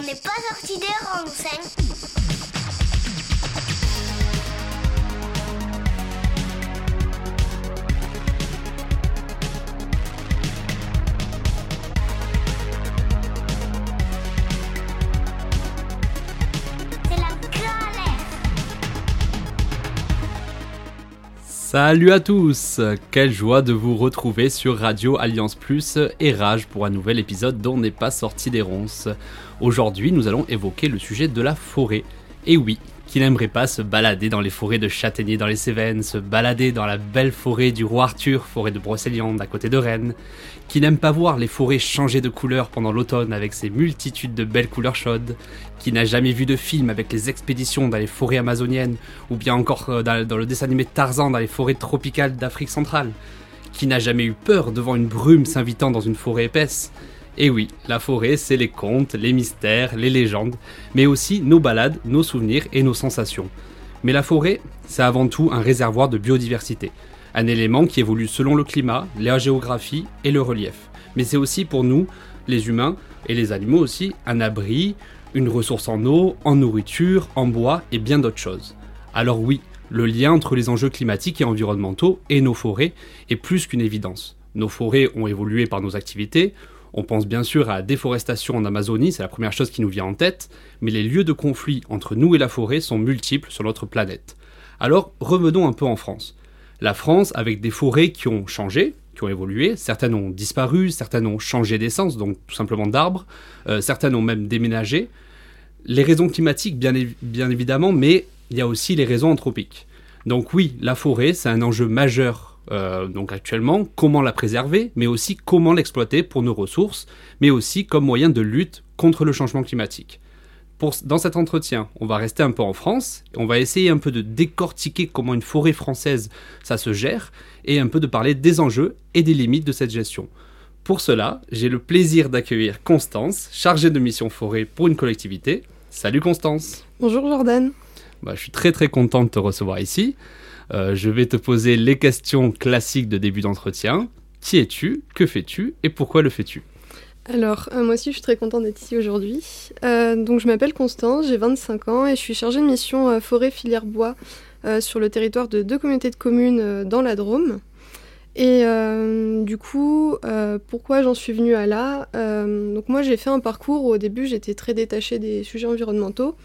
On n'est pas sorti des rangs, Salut à tous. Quelle joie de vous retrouver sur Radio Alliance Plus et Rage pour un nouvel épisode dont n'est pas sorti des ronces. Aujourd'hui, nous allons évoquer le sujet de la forêt. Et oui, qui n'aimerait pas se balader dans les forêts de châtaigniers dans les Cévennes, se balader dans la belle forêt du roi Arthur, forêt de Brocéliande à côté de Rennes, qui n'aime pas voir les forêts changer de couleur pendant l'automne avec ses multitudes de belles couleurs chaudes, qui n'a jamais vu de film avec les expéditions dans les forêts amazoniennes, ou bien encore euh, dans, dans le dessin animé Tarzan dans les forêts tropicales d'Afrique centrale, qui n'a jamais eu peur devant une brume s'invitant dans une forêt épaisse, et oui, la forêt, c'est les contes, les mystères, les légendes, mais aussi nos balades, nos souvenirs et nos sensations. Mais la forêt, c'est avant tout un réservoir de biodiversité, un élément qui évolue selon le climat, la géographie et le relief. Mais c'est aussi pour nous, les humains et les animaux aussi, un abri, une ressource en eau, en nourriture, en bois et bien d'autres choses. Alors oui, le lien entre les enjeux climatiques et environnementaux et nos forêts est plus qu'une évidence. Nos forêts ont évolué par nos activités, on pense bien sûr à la déforestation en Amazonie, c'est la première chose qui nous vient en tête, mais les lieux de conflit entre nous et la forêt sont multiples sur notre planète. Alors revenons un peu en France. La France, avec des forêts qui ont changé, qui ont évolué, certaines ont disparu, certaines ont changé d'essence, donc tout simplement d'arbres, euh, certaines ont même déménagé. Les raisons climatiques, bien, bien évidemment, mais il y a aussi les raisons anthropiques. Donc oui, la forêt, c'est un enjeu majeur euh, donc actuellement, comment la préserver, mais aussi comment l'exploiter pour nos ressources, mais aussi comme moyen de lutte contre le changement climatique. Pour, dans cet entretien, on va rester un peu en France, on va essayer un peu de décortiquer comment une forêt française ça se gère, et un peu de parler des enjeux et des limites de cette gestion. Pour cela, j'ai le plaisir d'accueillir Constance, chargée de mission forêt pour une collectivité. Salut Constance Bonjour Jordan bah, Je suis très très content de te recevoir ici. Euh, je vais te poser les questions classiques de début d'entretien. Qui es-tu? Que fais-tu? Et pourquoi le fais-tu? Alors, euh, moi aussi, je suis très contente d'être ici aujourd'hui. Euh, donc, je m'appelle Constance, j'ai 25 ans et je suis chargée de mission forêt filière bois sur le territoire de deux communautés de communes dans la Drôme. Et du coup, pourquoi j'en suis venue à là? Donc, moi, j'ai fait un parcours où au début, j'étais très détachée des sujets environnementaux.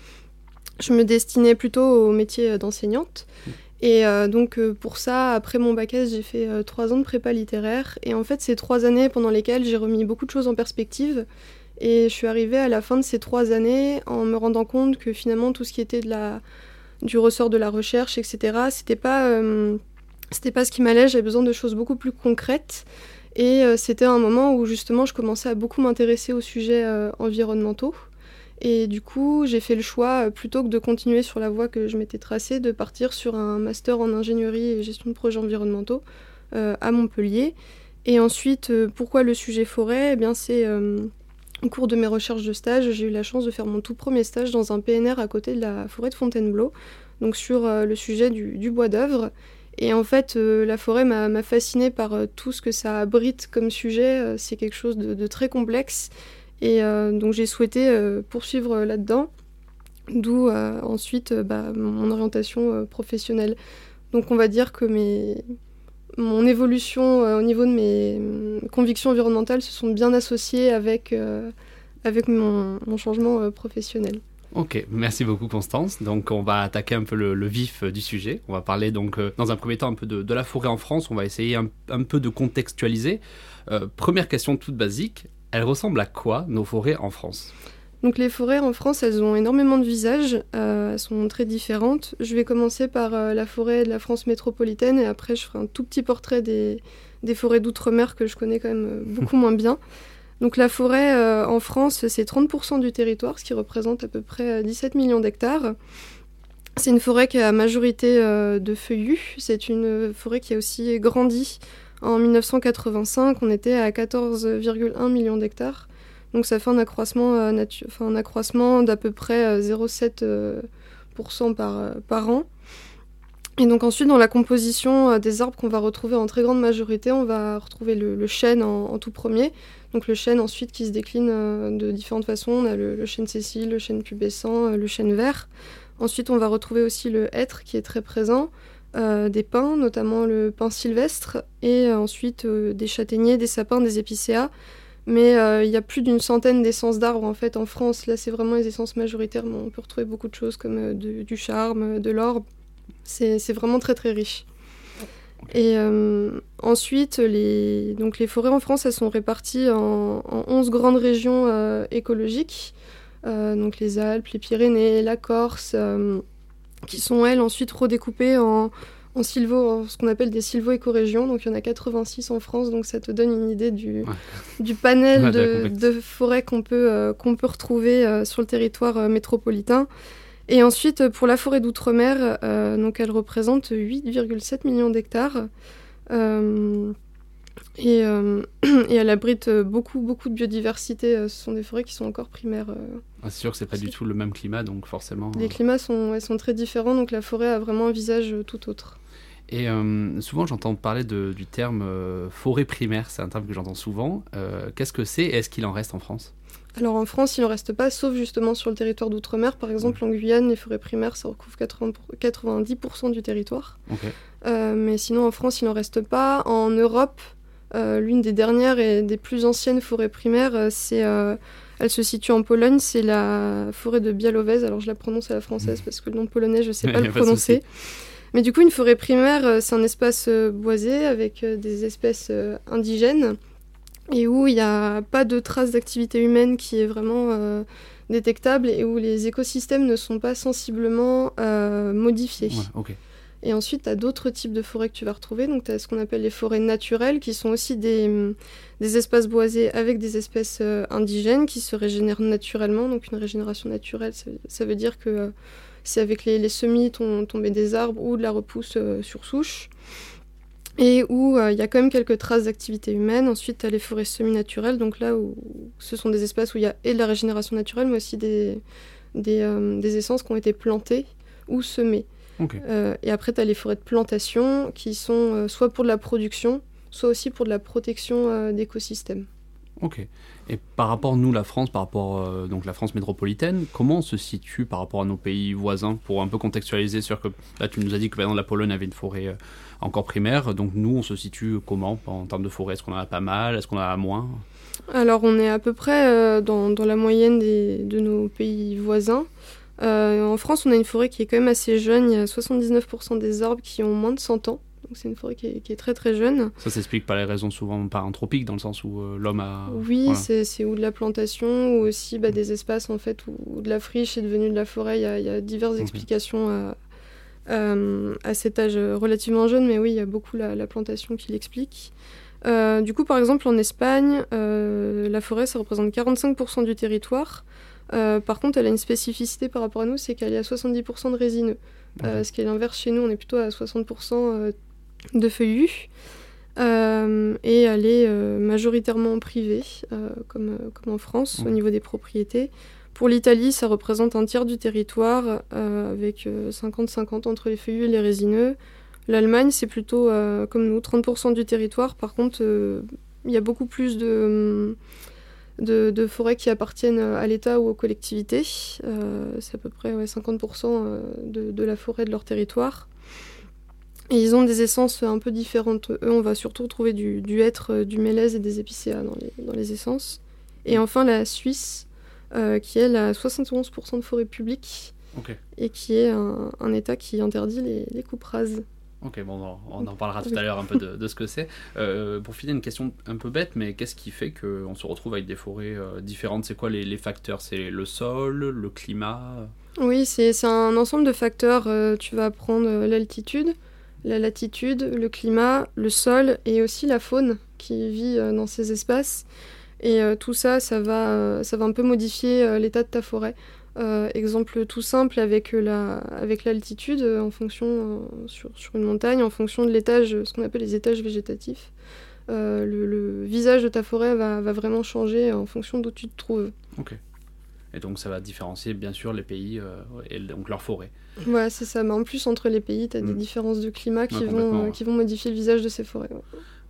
Je me destinais plutôt au métier d'enseignante. Et euh, donc euh, pour ça, après mon bac S, j'ai fait euh, trois ans de prépa littéraire. Et en fait, c'est trois années pendant lesquelles j'ai remis beaucoup de choses en perspective. Et je suis arrivée à la fin de ces trois années en me rendant compte que finalement tout ce qui était de la, du ressort de la recherche, etc., c'était pas, c'était pas ce qui m'allait. J'avais besoin de choses beaucoup plus concrètes. Et c'était un moment où justement je commençais à beaucoup m'intéresser aux sujets environnementaux. Et du coup, j'ai fait le choix, euh, plutôt que de continuer sur la voie que je m'étais tracée, de partir sur un master en ingénierie et gestion de projets environnementaux euh, à Montpellier. Et ensuite, euh, pourquoi le sujet forêt? Eh bien, c'est au cours de mes recherches de stage, j'ai eu la chance de faire mon tout premier stage dans un PNR à côté de la forêt de Fontainebleau, donc sur le sujet du, bois d'œuvre. Et en fait, la forêt m'a fascinée par tout ce que ça abrite comme sujet. c'est quelque chose de, très complexe et euh, donc j'ai souhaité euh, poursuivre là-dedans, d'où euh, ensuite bah, mon orientation professionnelle. Donc on va dire que mes, mon évolution au niveau de mes convictions environnementales se sont bien associées avec, avec mon, changement professionnel. Ok, merci beaucoup Constance. Donc on va attaquer un peu le, vif du sujet. On va parler donc dans un premier temps un peu de, de la forêt en France. On va essayer un peu de contextualiser. première question toute basique. Elles ressemblent à quoi nos forêts en France? Donc les forêts en France, elles ont énormément de visages, euh, elles sont très différentes. Je vais commencer par euh, la forêt de la France métropolitaine et après je ferai un tout petit portrait des, forêts d'outre-mer que je connais quand même euh, beaucoup moins bien. Donc la forêt en France, c'est 30% du territoire, ce qui représente à peu près 17 millions d'hectares. C'est une forêt qui a majorité de feuillus, c'est une forêt qui a aussi grandi en 1985, on était à 14,1 millions d'hectares. Donc ça fait un accroissement, euh, accroissement d'à peu près 0,7% euh, par, par an. Et donc ensuite, dans la composition des arbres qu'on va retrouver en très grande majorité, on va retrouver le, chêne en, tout premier. Donc le chêne ensuite qui se décline de différentes façons. On a le, chêne sessile, le chêne pubescent, le chêne vert. Ensuite, on va retrouver aussi le hêtre qui est très présent. Euh, des pins, notamment le pin sylvestre, et euh, ensuite euh, des châtaigniers, des sapins, des épicéas. Mais il y a plus d'une centaine d'essences d'arbres en fait en France. Là, c'est vraiment les essences majoritaires, mais on peut retrouver beaucoup de choses comme du charme, de l'orbe. C'est vraiment très très riche. Et ensuite, les, donc les forêts en France, elles sont réparties en, en 11 grandes régions écologiques. donc les Alpes, les Pyrénées, la Corse, qui sont elles ensuite redécoupées en, en sylvo, ce qu'on appelle des sylvo-écorégions. Donc il y en a 86 en France, donc ça te donne une idée du, du panel de, forêts qu'on peut, euh, qu'on peut retrouver euh, sur le territoire euh, métropolitain. Et ensuite, pour la forêt d'outre-mer, donc elle représente 8,7 millions d'hectares. Et, et, elle abrite beaucoup, beaucoup de biodiversité. Ce sont des forêts qui sont encore primaires. C'est sûr que c'est pas du tout le même climat, donc forcément. Les climats sont, elles sont très différents, donc la forêt a vraiment un visage tout autre. Et souvent, j'entends parler de, du terme forêt primaire. C'est un terme que j'entends souvent. Qu'est-ce que c'est et est-ce qu'il en reste en France? Alors en France, il n'en reste pas, sauf justement sur le territoire d'outre-mer. Par exemple, en Guyane, les forêts primaires, ça recouvre 80 90% du territoire. mais sinon, en France, il n'en reste pas. En Europe, euh, l'une des dernières et des plus anciennes forêts primaires, euh, c'est, euh, elle se situe en Pologne, c'est la forêt de Białowież. Alors je la prononce à la française parce que le nom polonais, je ne sais pas le prononcer. Mais du coup, une forêt primaire, c'est un espace boisé avec des espèces indigènes et où il n'y a pas de traces d'activité humaine qui est vraiment détectable et où les écosystèmes ne sont pas sensiblement modifiés. Et ensuite, tu as d'autres types de forêts que tu vas retrouver. Donc, tu as ce qu'on appelle les forêts naturelles, qui sont aussi des, des espaces boisés avec des espèces euh, indigènes qui se régénèrent naturellement. Donc, une régénération naturelle, ça, veut dire que euh, c'est avec les, semis tombés des arbres ou de la repousse euh, sur souche. Et où il y a quand même quelques traces d'activité humaine. Ensuite, tu as les forêts semi-naturelles, donc là où ce sont des espaces où il y a et de la régénération naturelle, mais aussi des, des essences qui ont été plantées ou semées. Euh, et après, tu as les forêts de plantation qui sont euh, soit pour de la production, soit aussi pour de la protection euh, d'écosystèmes. Ok. Et par rapport, nous, la France, par rapport donc la France métropolitaine, comment on se situe par rapport à nos pays voisins Pour un peu contextualiser sur que là, tu nous as dit que par exemple, la Pologne avait une forêt encore primaire. Donc nous, on se situe comment en termes de forêt? Est-ce qu'on en a pas mal? Est-ce qu'on en a moins? Alors, on est à peu près dans, dans, la moyenne des, de nos pays voisins. Euh, en France, on a une forêt qui est quand même assez jeune. Il y a 79% des arbres qui ont moins de 100 ans. Donc c'est une forêt qui est, très très jeune. Ça s'explique par les raisons souvent paranthropiques, dans le sens où euh, l'homme a... Oui, c'est ou de la plantation, ou aussi bah, des espaces en fait où, de la friche est devenue de la forêt. Il y a, diverses explications à, à, cet âge relativement jeune, mais oui, il y a beaucoup la, plantation qui l'explique. Euh, du coup, par exemple, en Espagne, la forêt, ça représente 45% du territoire. Euh, par contre, elle a une spécificité par rapport à nous, c'est qu'elle est à 70% de résineux. Euh, ce qui est l'inverse chez nous, on est plutôt à 60% euh, de feuillus. et elle est majoritairement privée, comme, comme en France, au niveau des propriétés. Pour l'Italie, ça représente un tiers du territoire, avec 50-50 entre les feuillus et les résineux. L'Allemagne, c'est plutôt, comme nous, 30% du territoire. Par contre, il y a beaucoup plus de de, forêts qui appartiennent à l'État ou aux collectivités. Euh, c'est à peu près 50% euh, de, la forêt de leur territoire. Et ils ont des essences un peu différentes. Eux, on va surtout trouver du, du hêtre, euh, du mélèze et des épicéas dans les, dans les essences. Et enfin, la Suisse, qui elle a 71% de forêt publique et qui est un, État qui interdit les, les coupes rases. Ok, bon, on en parlera tout à l'heure un peu de, ce que c'est. Euh, pour finir, une question un peu bête, mais qu'est-ce qui fait qu'on se retrouve avec des forêts euh, différentes? C'est quoi les, facteurs? C'est le sol, le climat? Oui, c'est un ensemble de facteurs. Euh, tu vas prendre l'altitude, la latitude, le climat, le sol et aussi la faune qui vit dans ces espaces. Et tout ça, ça va, ça va un peu modifier l'état de ta forêt. Euh, exemple tout simple avec la avec l'altitude euh, en fonction euh, sur, sur, une montagne en fonction de l'étage ce qu'on appelle les étages végétatifs le, visage de ta forêt va, va, vraiment changer en fonction d'où tu te trouves ok Et donc ça va différencier bien sûr les pays et donc leurs forêts. Ouais, c'est ça. Mais en plus, entre les pays, tu as des mm. différences de climat qui, vont, qui vont modifier le visage de ces forêts.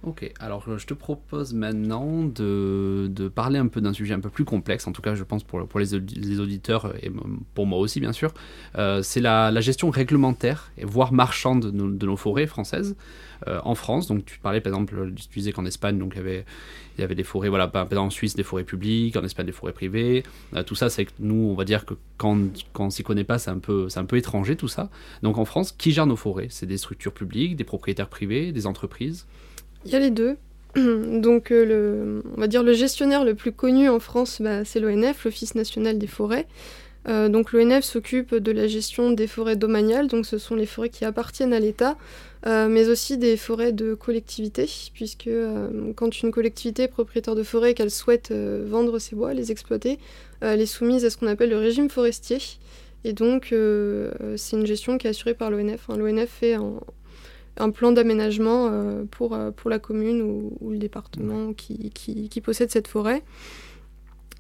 Ok, alors je te propose maintenant de, de parler un peu d'un sujet un peu plus complexe, en tout cas je pense pour, pour les, auditeurs et pour moi aussi bien sûr. Euh, c'est la, la, gestion réglementaire, et voire marchande de nos, forêts françaises euh, en France. Donc tu parlais par exemple, tu disais qu'en Espagne donc, il, y avait, il y avait des forêts, voilà, pas en Suisse des forêts publiques, en Espagne des forêts privées. Euh, tout ça c'est que nous on va dire que quand, quand on s'y connaît pas c'est un, peu, un peu étranger tout ça. Donc en France, qui gère nos forêts? C'est des structures publiques, des propriétaires privés, des entreprises? Il y a les deux. Donc, euh, le, on va dire le gestionnaire le plus connu en France, bah, c'est l'ONF, l'Office national des forêts. Euh, donc, l'ONF s'occupe de la gestion des forêts domaniales, donc ce sont les forêts qui appartiennent à l'État, euh, mais aussi des forêts de collectivité, puisque quand une collectivité est propriétaire de forêt et qu'elle souhaite vendre ses bois, les exploiter, elle est soumise à ce qu'on appelle le régime forestier. Et donc, c'est une gestion qui est assurée par l'ONF. Hein. L'ONF fait en, un plan d'aménagement euh, pour, euh, pour la commune ou, le département qui, qui, possède cette forêt.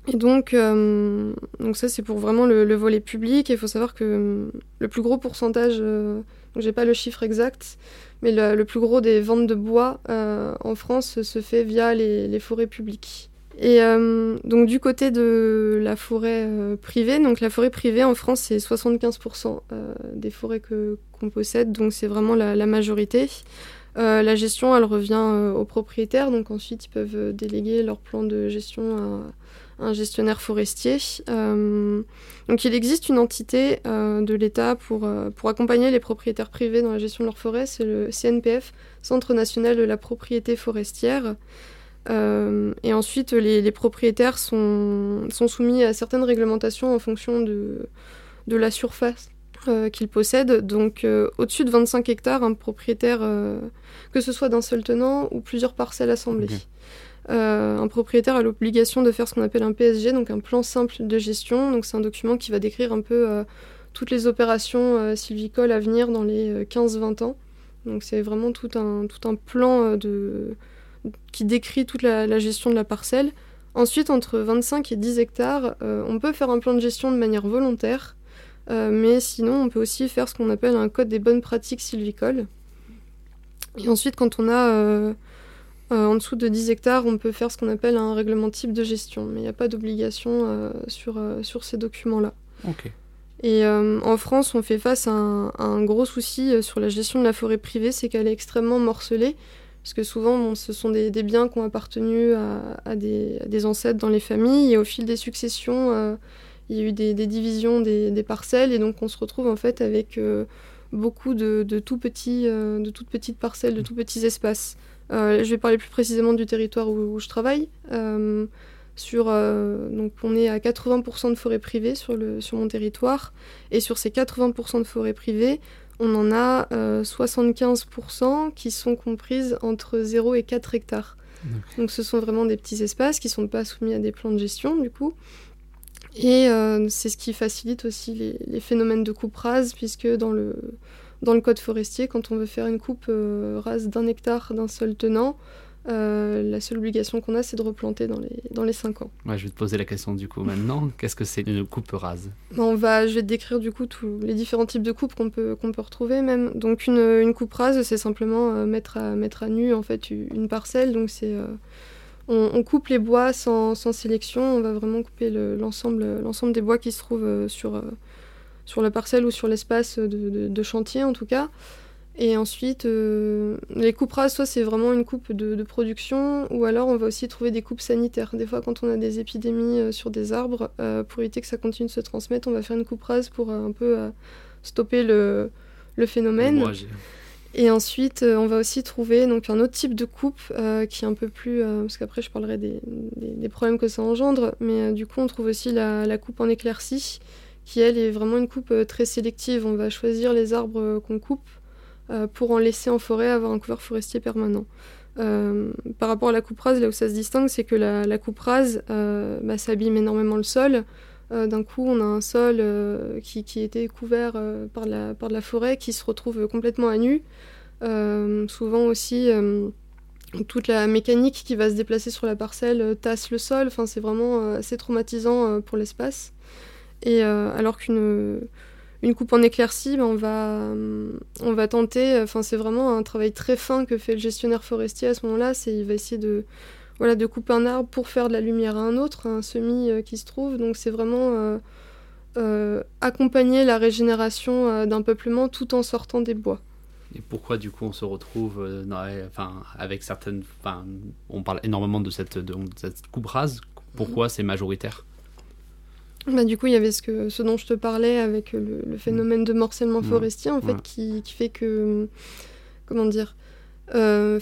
Et donc, euh, donc ça c'est pour vraiment le, volet public. Il faut savoir que le plus gros pourcentage, je j'ai pas le chiffre exact, mais le, plus gros des ventes de bois en France se fait via les, les forêts publiques. Et euh, donc du côté de la forêt euh, privée, donc la forêt privée en France c'est 75% euh, des forêts que qu'on possède, donc c'est vraiment la, majorité. la gestion elle revient aux propriétaires, donc ensuite ils peuvent déléguer leur plan de gestion à, un gestionnaire forestier. donc il existe une entité de l'État pour, pour accompagner les propriétaires privés dans la gestion de leur forêt, c'est le CNPF, Centre national de la propriété forestière. Euh, et ensuite, les, propriétaires sont, sont, soumis à certaines réglementations en fonction de, de la surface euh, qu'ils possèdent. Donc, euh, au-dessus de 25 hectares, un propriétaire, que ce soit d'un seul tenant ou plusieurs parcelles assemblées, un propriétaire a l'obligation de faire ce qu'on appelle un PSG, donc un plan simple de gestion. Donc, c'est un document qui va décrire un peu toutes les opérations sylvicoles à venir dans les 15-20 ans. Donc, c'est vraiment tout un, tout un plan de qui décrit toute la, gestion de la parcelle. Ensuite, entre 25 et 10 hectares, euh, on peut faire un plan de gestion de manière volontaire, euh, mais sinon, on peut aussi faire ce qu'on appelle un code des bonnes pratiques sylvicoles. Et ensuite, quand on a euh, en dessous de 10 hectares, on peut faire ce qu'on appelle un règlement type de gestion, mais il n'y a pas d'obligation sur, sur ces documents-là. Et en France, on fait face à un, à un, gros souci sur la gestion de la forêt privée, c'est qu'elle est extrêmement morcelée parce que souvent, ce sont des, biens qui ont appartenu à, des, ancêtres dans les familles, et au fil des successions, euh, il y a eu des, divisions des, parcelles, et donc on se retrouve en fait avec euh, beaucoup de, tout petits, euh, de toutes petites parcelles, de tout petits espaces. je vais parler plus précisément du territoire où, je travaille. Sur, donc on est à 80% de forêts privées sur, le, sur mon territoire. Et sur ces 80% de forêts privées, on en a 75% euh, qui sont comprises entre 0 et 4 hectares. Donc ce sont vraiment des petits espaces qui ne sont pas soumis à des plans de gestion du coup. Et euh, c'est ce qui facilite aussi les, phénomènes de coupe rase, puisque dans le, dans le code forestier, quand on veut faire une coupe euh, rase d'un hectare d'un seul tenant, euh, la seule obligation qu'on a, c'est de replanter dans les, dans les 5 ans. Ouais, je vais te poser la question du coup maintenant. Qu'est-ce que c'est une coupe rase? On va, Je vais te décrire du coup tous les différents types de coupes qu'on peut, qu'on peut retrouver même. Donc une, une coupe rase, c'est simplement euh, mettre, à, mettre à nu en fait une parcelle. Donc c'est... Euh, on, coupe les bois sans, sans, sélection, on va vraiment couper l'ensemble l'ensemble des bois qui se trouvent sur, sur la parcelle ou sur l'espace de, de, chantier en tout cas. Et ensuite, euh, les coupes rases, soit c'est vraiment une coupe de, production, ou alors on va aussi trouver des coupes sanitaires. Des fois, quand on a des épidémies euh, sur des arbres, euh, pour éviter que ça continue de se transmettre, on va faire une coupe rase pour un peu stopper le, le phénomène. et ensuite, on va aussi trouver donc, un autre type de coupe qui est un peu plus. parce qu'après, je parlerai des, des, problèmes que ça engendre, mais du coup, on trouve aussi la, la coupe en éclaircie, qui elle est vraiment une coupe très sélective. On va choisir les arbres qu'on coupe. Euh, pour en laisser en forêt, avoir un couvert forestier permanent. Euh, par rapport à la coupe rase, là où ça se distingue, c'est que la, coupe rase, euh, bah, énormément le sol. D'un coup, on a un sol qui, était couvert par, la, de la forêt qui se retrouve complètement à nu. souvent aussi, toute la mécanique qui va se déplacer sur la parcelle tasse le sol. Enfin, c'est vraiment assez traumatisant pour l'espace. Et alors qu'une une coupe en éclaircie, ben, on, va, on va tenter, enfin c'est vraiment un travail très fin que fait le gestionnaire forestier à ce moment-là, c'est il va essayer de, voilà, de couper un arbre pour faire de la lumière à un autre, un semis qui se trouve, donc c'est vraiment accompagner la régénération d'un peuplement tout en sortant des bois. Et pourquoi du coup on se retrouve euh, enfin, avec certaines... Enfin, on parle énormément de cette, de, cette coupe rase. Pourquoi c'est majoritaire? Bah, du coup, il y avait ce, que, ce dont je te parlais avec le, phénomène de morcellement forestier, en fait, qui, qui, fait que, comment dire, euh,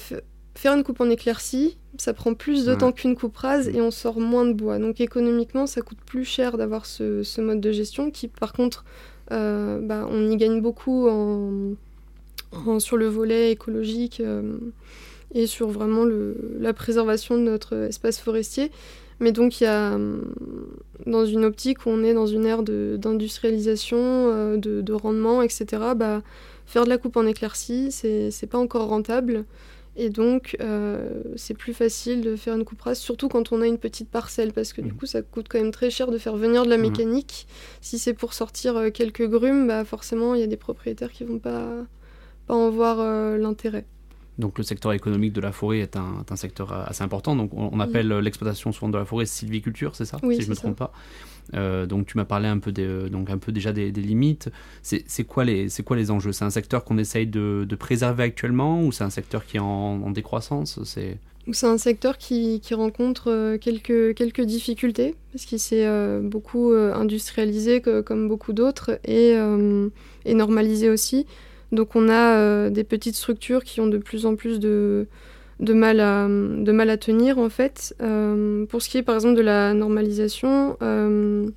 faire une coupe en éclaircie, ça prend plus de temps qu'une coupe rase et on sort moins de bois. Donc économiquement, ça coûte plus cher d'avoir ce, ce, mode de gestion qui, par contre, euh, bah, on y gagne beaucoup en, sur le volet écologique euh, et sur vraiment la préservation de notre espace forestier. Mais donc, il y a, euh, dans une optique où on est dans une ère d'industrialisation, euh, de, rendement, etc., bah, faire de la coupe en éclaircie, c'est pas encore rentable. Et donc, c'est plus facile de faire une coupe rase, surtout quand on a une petite parcelle, parce que du mmh. coup, ça coûte quand même très cher de faire venir de la mmh. mécanique. Si c'est pour sortir quelques grumes, bah forcément, il y a des propriétaires qui vont pas, pas en voir euh, l'intérêt. Donc le secteur économique de la forêt est un, un secteur assez important. Donc on, appelle l'exploitation souvent de la forêt sylviculture, c'est ça oui, Si je ne me trompe pas. Euh, donc tu m'as parlé un peu, des, donc un peu déjà des, limites. C'est quoi, les, quoi les enjeux? C'est un secteur qu'on essaye de, de, préserver actuellement ou c'est un secteur qui est en, en décroissance? C'est un secteur qui, qui rencontre euh, quelques, quelques difficultés parce qu'il s'est beaucoup industrialisé comme beaucoup d'autres et, et normalisé aussi. Donc on a euh, des petites structures qui ont de plus en plus de, mal, à, tenir en fait. Euh, pour ce qui est par exemple de la normalisation, euh,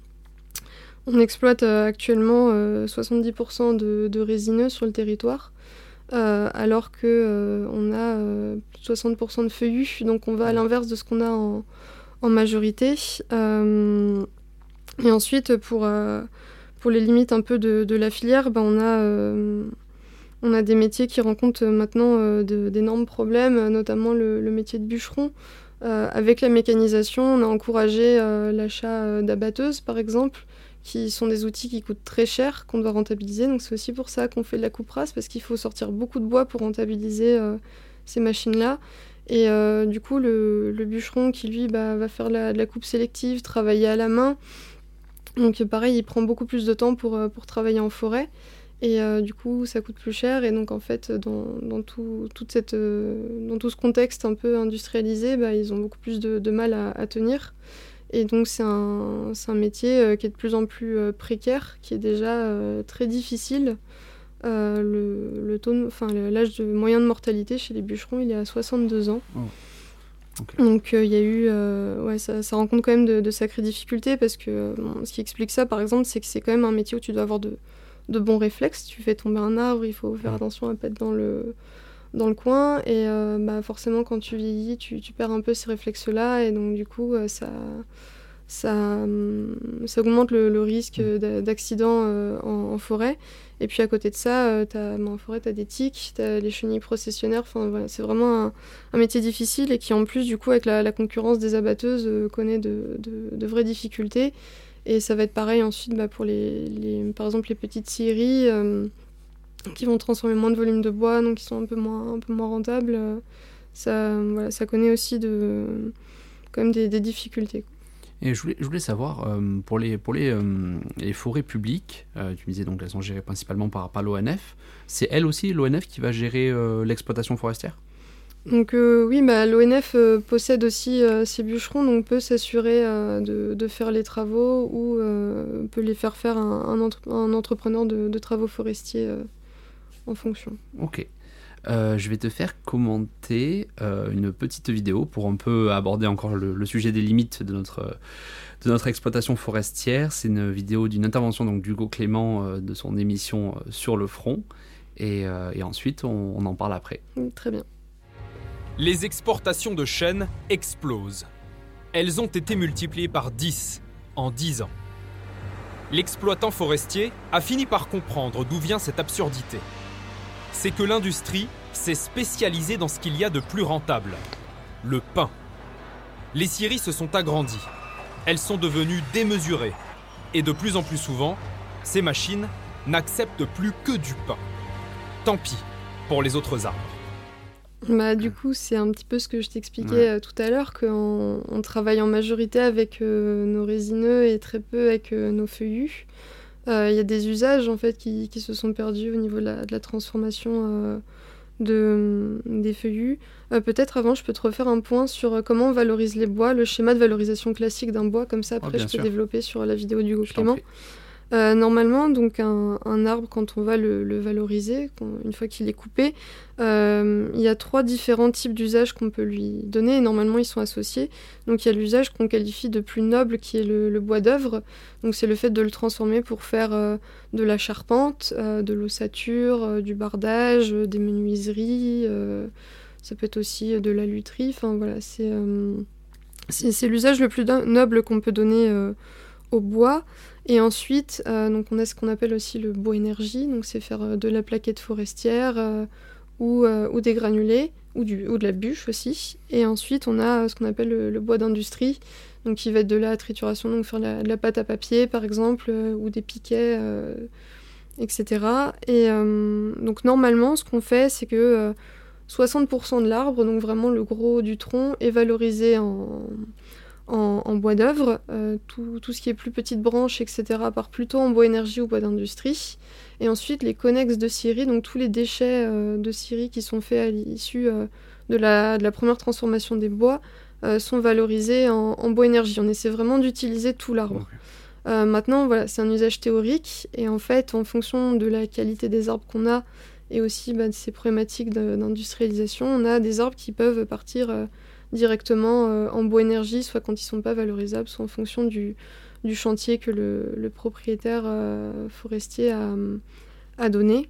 on exploite actuellement 70% de, résineux sur le territoire. alors que on a 60% de feuillus, donc on va à l'inverse de ce qu'on a en, majorité. et ensuite, pour, pour les limites un peu de, la filière, ben, on a on a des métiers qui rencontrent maintenant euh, d'énormes problèmes, notamment le, métier de bûcheron. Euh, avec la mécanisation, on a encouragé euh, l'achat d'abatteuses, par exemple, qui sont des outils qui coûtent très cher, qu'on doit rentabiliser. Donc c'est aussi pour ça qu'on fait de la coupe rase, parce qu'il faut sortir beaucoup de bois pour rentabiliser ces machines-là. Et du coup, le, bûcheron qui, lui, bah, va faire de la coupe sélective, travailler à la main. Donc pareil, il prend beaucoup plus de temps pour travailler en forêt. Et euh, du coup, ça coûte plus cher. Et donc, en fait, dans, dans tout, toute cette, euh, dans tout ce contexte un peu industrialisé, bah, ils ont beaucoup plus de, mal à, tenir. Et donc, c'est un, un, métier euh, qui est de plus en plus précaire, qui est déjà très difficile. le, le taux, enfin, l'âge de moyen de mortalité chez les bûcherons, il est à 62 ans. Donc il y a eu, ouais, ça, ça, rencontre quand même de, de sacrées difficultés parce que ce qui explique ça, par exemple, c'est que c'est quand même un métier où tu dois avoir de, de bons réflexes. Tu fais tomber un arbre, il faut faire attention à ne pas être dans le, dans le coin. Et euh, bah, forcément, quand tu vieillis, tu, tu, perds un peu ces réflexes-là. Et donc, du coup, euh, ça, ça, hum, ça augmente le, risque d'accident euh, en, forêt. Et puis, à côté de ça, as, bah, en forêt, tu as des tiques, tu as les chenilles processionnaires. Enfin, voilà, c'est vraiment un, métier difficile et qui, en plus, du coup, avec la, concurrence des abatteuses, connaît de, de, de vraies difficultés. Et ça va être pareil ensuite bah, pour les, par exemple les petites scieries euh, qui vont transformer moins de volume de bois, donc qui sont un peu moins, un peu moins rentables. Euh, ça, voilà, ça connaît aussi de, quand des, difficultés. Et je voulais, savoir, euh, pour, les, pour les forêts publiques, tu me disais donc elles sont gérées principalement par, par l'ONF, c'est elle aussi, l'ONF, qui va gérer l'exploitation forestière? Donc euh, oui, bah, l'ONF euh, possède aussi euh, ces bûcherons, donc peut s'assurer de, faire les travaux ou peut les faire faire un, un, entrepreneur de, travaux forestiers en fonction. Ok. je vais te faire commenter une petite vidéo pour un peu aborder encore le, sujet des limites de notre, de notre exploitation forestière. C'est une vidéo d'une intervention donc d'Hugo Clément de son émission Sur le front. Et, ensuite, on, on en parle après. Très bien les exportations de chêne explosent. Elles ont été multipliées par 10 en 10 ans. L'exploitant forestier a fini par comprendre d'où vient cette absurdité. C'est que l'industrie s'est spécialisée dans ce qu'il y a de plus rentable, le pain. Les scieries se sont agrandies. Elles sont devenues démesurées Et de plus en plus souvent, ces machines n'acceptent plus que du pain. Tant pis pour les autres arbres. Bah, du coup, c'est un petit peu ce que je t'expliquais euh, tout à l'heure, qu'on on travaille en majorité avec euh, nos résineux et très peu avec euh, nos feuillus. Il y a des usages en fait qui, qui, se sont perdus au niveau de la, de la transformation de, des feuillus. Peut-être avant, je peux te refaire un point sur comment on valorise les bois, le schéma de valorisation classique d'un bois, comme ça après Oh, je bien peux sûr. développer sur la vidéo du Je Clément. Euh, normalement, donc un, arbre, quand on va le, valoriser, une fois qu'il est coupé, euh, il y a trois différents types d'usages qu'on peut lui donner et normalement ils sont associés. Donc il y a l'usage qu'on qualifie de plus noble qui est le, bois d'œuvre. Donc c'est le fait de le transformer pour faire euh, de la charpente, de l'ossature, du bardage, des menuiseries. ça peut être aussi de la lutherie. Enfin voilà, c'est l'usage le plus noble qu'on peut donner au bois. Et ensuite, euh, donc on a ce qu'on appelle aussi le bois énergie, donc c'est faire euh, de la plaquette forestière euh, ou, des granulés ou, de la bûche aussi. Et ensuite, on a ce qu'on appelle le, bois d'industrie, donc qui va être de la trituration, donc faire de la pâte à papier par exemple, ou des piquets, etc. Et donc normalement, ce qu'on fait, c'est que euh, 60% de l'arbre, donc vraiment le gros du tronc, est valorisé en, en, en bois d'œuvre. Euh, tout, tout ce qui est plus petites branches, etc., part plutôt en bois énergie ou bois d'industrie. Et ensuite, les connexes de scierie, donc tous les déchets euh, de scierie qui sont faits à l'issue euh, de, la, de la première transformation des bois, sont valorisés en, en bois énergie. On essaie vraiment d'utiliser tout l'arbre. Maintenant, voilà, c'est un usage théorique et en fait, en fonction de la qualité des arbres qu'on a et aussi bah, de ces problématiques d'industrialisation, on a des arbres qui peuvent partir directement euh, en bois énergie, soit quand ils sont pas valorisables, soit en fonction du, chantier que le, propriétaire euh, forestier a, a donné.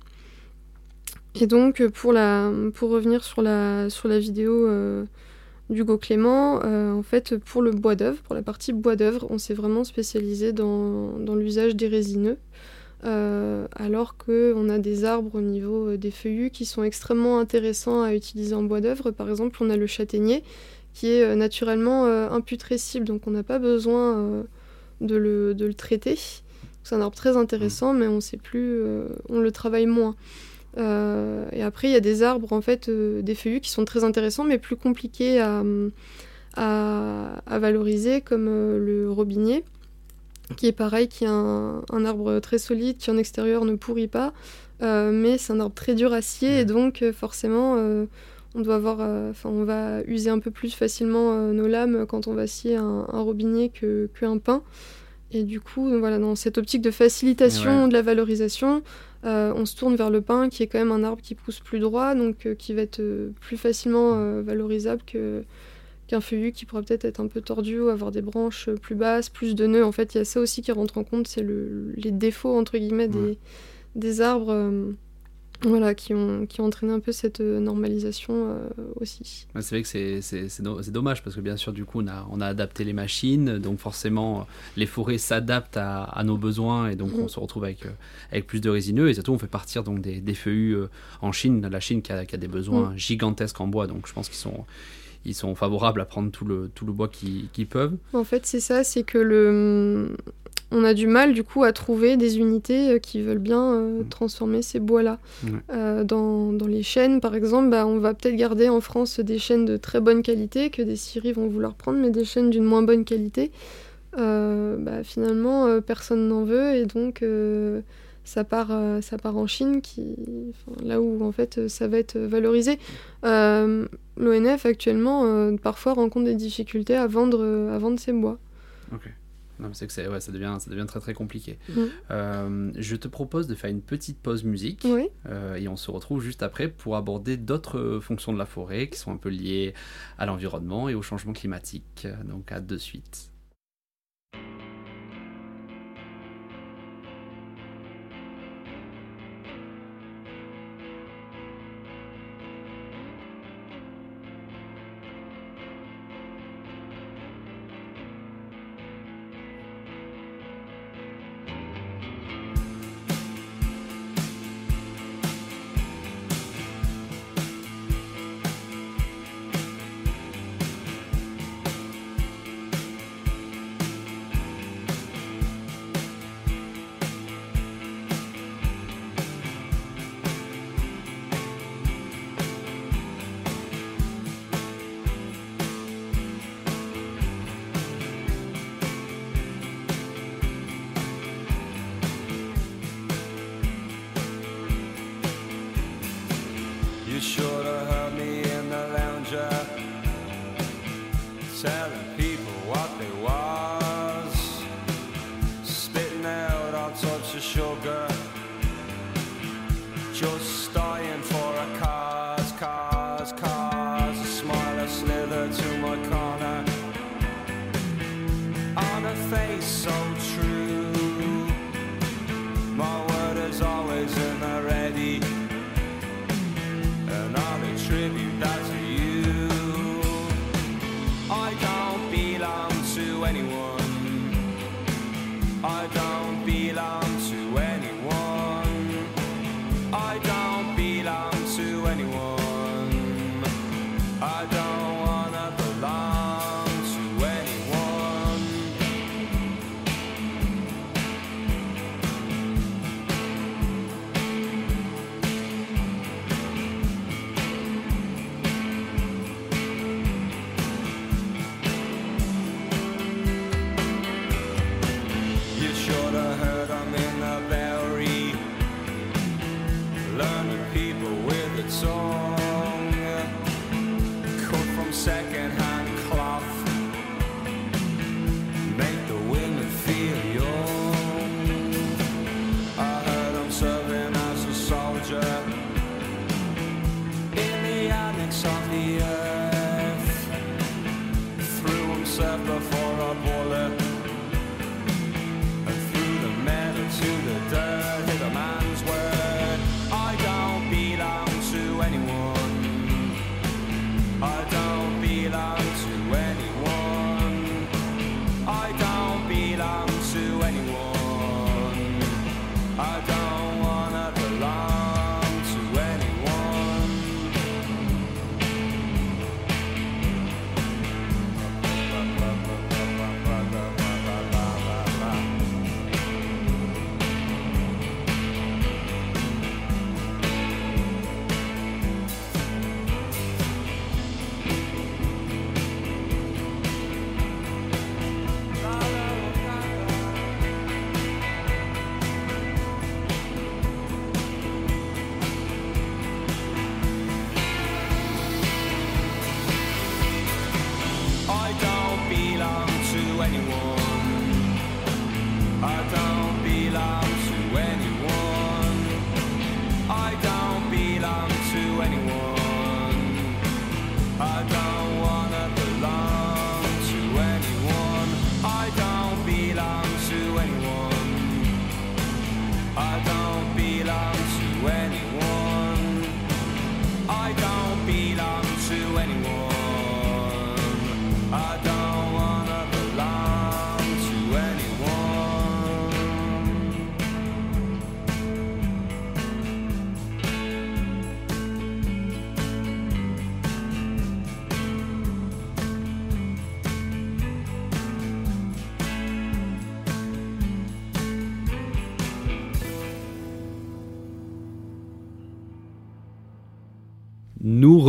Et donc, euh, pour, la, pour revenir sur la, sur la vidéo euh, d'Hugo Clément, euh, en fait, pour le bois d'œuvre, pour la partie bois d'œuvre, on s'est vraiment spécialisé dans, l'usage des résineux. Euh, alors qu'on a des arbres au niveau euh, des feuillus qui sont extrêmement intéressants à utiliser en bois d'œuvre. Par exemple, on a le châtaignier qui est euh, naturellement euh, imputrescible, donc on n'a pas besoin euh, de, le, de le traiter. C'est un arbre très intéressant, mais on sait plus, on le travaille moins. Euh, et après, il y a des arbres, en fait, euh, des feuillus qui sont très intéressants, mais plus compliqués à, à, à valoriser, comme euh, le robinier, qui est pareil, qui est un, un arbre très solide, qui en extérieur ne pourrit pas, mais c'est un arbre très dur à scier, et donc euh, forcément, on doit avoir, euh, enfin, on va user un peu plus facilement euh, nos lames quand on va scier un, un robinier que qu'un pin. Et du coup, voilà, dans cette optique de facilitation Ouais. de la valorisation, euh, on se tourne vers le pin, qui est quand même un arbre qui pousse plus droit, donc euh, qui va être euh, plus facilement valorisable que qu'un feuillu qui pourra peut-être être un peu tordu ou avoir des branches plus basses, plus de nœuds. En fait, il y a ça aussi qui rentre en compte, c'est le, les défauts entre guillemets des, Ouais. des arbres, voilà, qui ont qui ont entraîné un peu cette euh, normalisation euh, aussi. Ouais, C'est vrai que c'est- c'est c'est do- c'est dommage parce que bien sûr du coup on a, on a adapté les machines donc forcément les forêts s'adaptent à, à nos besoins et donc Mhm. on se retrouve avec, euh, avec plus de résineux et surtout on fait partir donc des, des feuillus en Chine, la Chine qui a, qui a des besoins Mhm. gigantesques en bois donc je pense qu'ils sont, ils sont favorables à prendre tout le, tout le bois qu'ils qu'ils peuvent. En fait, c'est ça, c'est que le on a du mal du coup à trouver des unités euh, qui veulent bien euh, Mm. transformer ces bois-là. Ouais. Euh, dans, dans les chênes, par exemple, bah, on va peut-être garder en France des chênes de très bonne qualité que des scieries vont vouloir prendre, mais des chênes d'une moins bonne qualité, euh, bah, finalement, personne n'en veut et donc ça, part, ça part en Chine, qui, enfin, là où en fait ça va être valorisé. Euh, L'ONF actuellement euh, parfois rencontre des difficultés à vendre, euh, à vendre ses bois. Non, c'est que ouais, ça, devient, ça devient très très compliqué. Mhm. Euh, je te propose de faire une petite pause musique Oui. euh, et on se retrouve juste après pour aborder d'autres euh, fonctions de la forêt qui sont un peu liées à l'environnement et au changement climatique. Donc à de suite.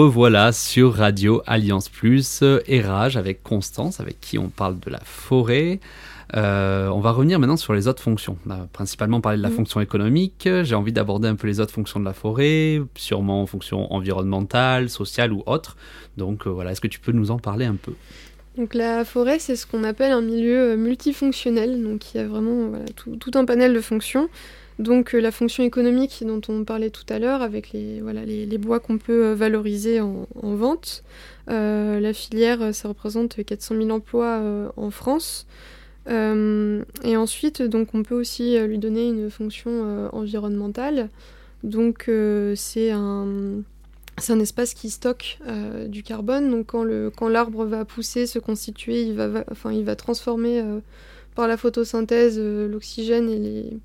Revoilà sur Radio Alliance Plus et Rage avec Constance, avec qui on parle de la forêt. Euh, on va revenir maintenant sur les autres fonctions. On a principalement parlé de la mm. fonction économique. J'ai envie d'aborder un peu les autres fonctions de la forêt, sûrement fonctions environnementales, sociales ou autres. Donc euh, voilà, est-ce que tu peux nous en parler un peu? Donc la forêt, c'est ce qu'on appelle un milieu euh, multifonctionnel, donc il y a vraiment tout, tout, un panel de fonctions. Donc euh, la fonction économique dont on parlait tout à l'heure, avec les, voilà, les, bois qu'on peut euh, valoriser en, vente. Euh, la filière, ça représente 400 000 emplois en France. et ensuite, donc, on peut aussi lui donner une fonction environnementale. Donc c'est un, un espace qui stocke du carbone. Donc quand, le, quand l'arbre va pousser, se constituer, il va, enfin, il va transformer par la photosynthèse l'oxygène et les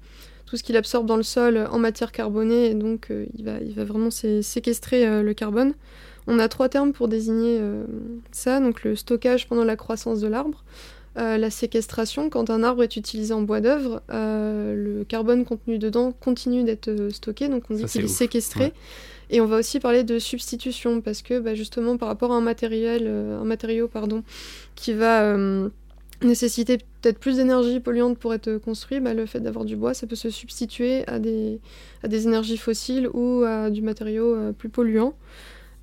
tout ce qu'il absorbe dans le sol en matière carbonée, et donc euh, il, va, il va vraiment séquestrer euh, le carbone. On a trois termes pour désigner euh, ça, donc le stockage pendant la croissance de l'arbre, la séquestration, quand un arbre est utilisé en bois d'œuvre, le carbone contenu dedans continue d'être stocké, donc on dit qu'il est, séquestré. Et on va aussi parler de substitution, parce que bah, justement par rapport à un matériel, un matériau pardon, qui va nécessiter peut-être plus d'énergie polluante pour être construit, bah, le fait d'avoir du bois, ça peut se substituer à des, énergies fossiles ou à du matériau euh, plus polluant.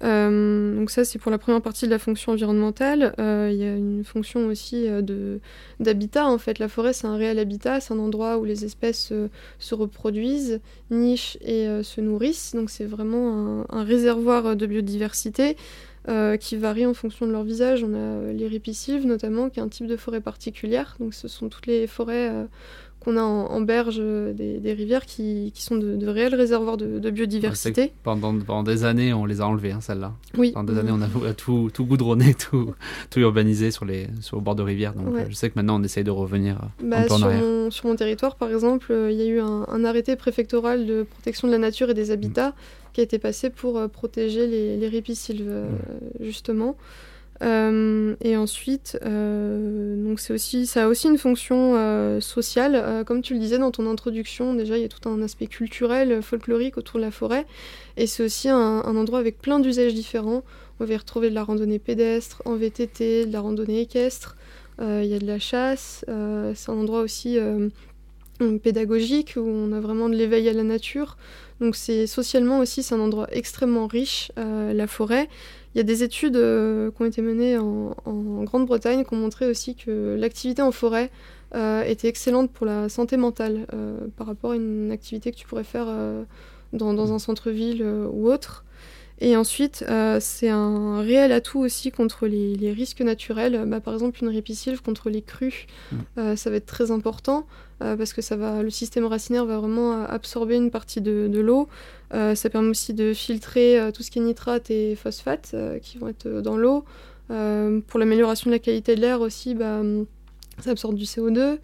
Euh, donc ça, c'est pour la première partie de la fonction environnementale. Euh, il y a une fonction aussi d'habitat. En fait, la forêt, c'est un réel habitat. C'est un endroit où les espèces se reproduisent, nichent et se nourrissent. Donc c'est vraiment un, réservoir de biodiversité. Euh, qui varient en fonction de leur visage. On a les répicives notamment, qui est un type de forêt particulière. Donc ce sont toutes les forêts euh, qu'on a en, berge des, rivières qui, sont de, réels réservoirs de, biodiversité. pendant, pendant, des années, on les a enlevés, hein, celles-là. Oui. Pendant des années, on a tout, tout goudronné, tout, tout urbanisé sur les, sur le bord de rivières. Donc je sais que maintenant, on essaye de revenir bah, un peu en sur arrière. Mon, sur mon territoire, par exemple, il y a eu un, arrêté préfectoral de protection de la nature et des habitats mm. qui a été passé pour protéger les, les ripisylves, mm. justement. Euh, et ensuite, euh, donc aussi, ça a aussi une fonction euh, sociale. comme tu le disais dans ton introduction, déjà il y a tout un aspect culturel, folklorique autour de la forêt. Et c'est aussi un, endroit avec plein d'usages différents. On va y retrouver de la randonnée pédestre, en VTT, de la randonnée équestre. Il y a de la chasse. c'est un endroit aussi pédagogique où on a vraiment de l'éveil à la nature. Donc c'est socialement aussi c'est un endroit extrêmement riche, la forêt. Il y a des études euh, qui ont été menées en, Grande-Bretagne qui ont montré aussi que l'activité en forêt euh, était excellente pour la santé mentale euh, par rapport à une activité que tu pourrais faire dans, un centre-ville ou autre. Et ensuite, c'est un réel atout aussi contre les, risques naturels. Bah, par exemple, une ripisylve contre les crues, mmh. ça va être très important. Euh, parce que ça va, le système racinaire va vraiment absorber une partie de, l'eau. Euh, ça permet aussi de filtrer euh, tout ce qui est nitrate et phosphate qui vont être dans l'eau. pour l'amélioration de la qualité de l'air aussi, bah, ça absorbe du CO2.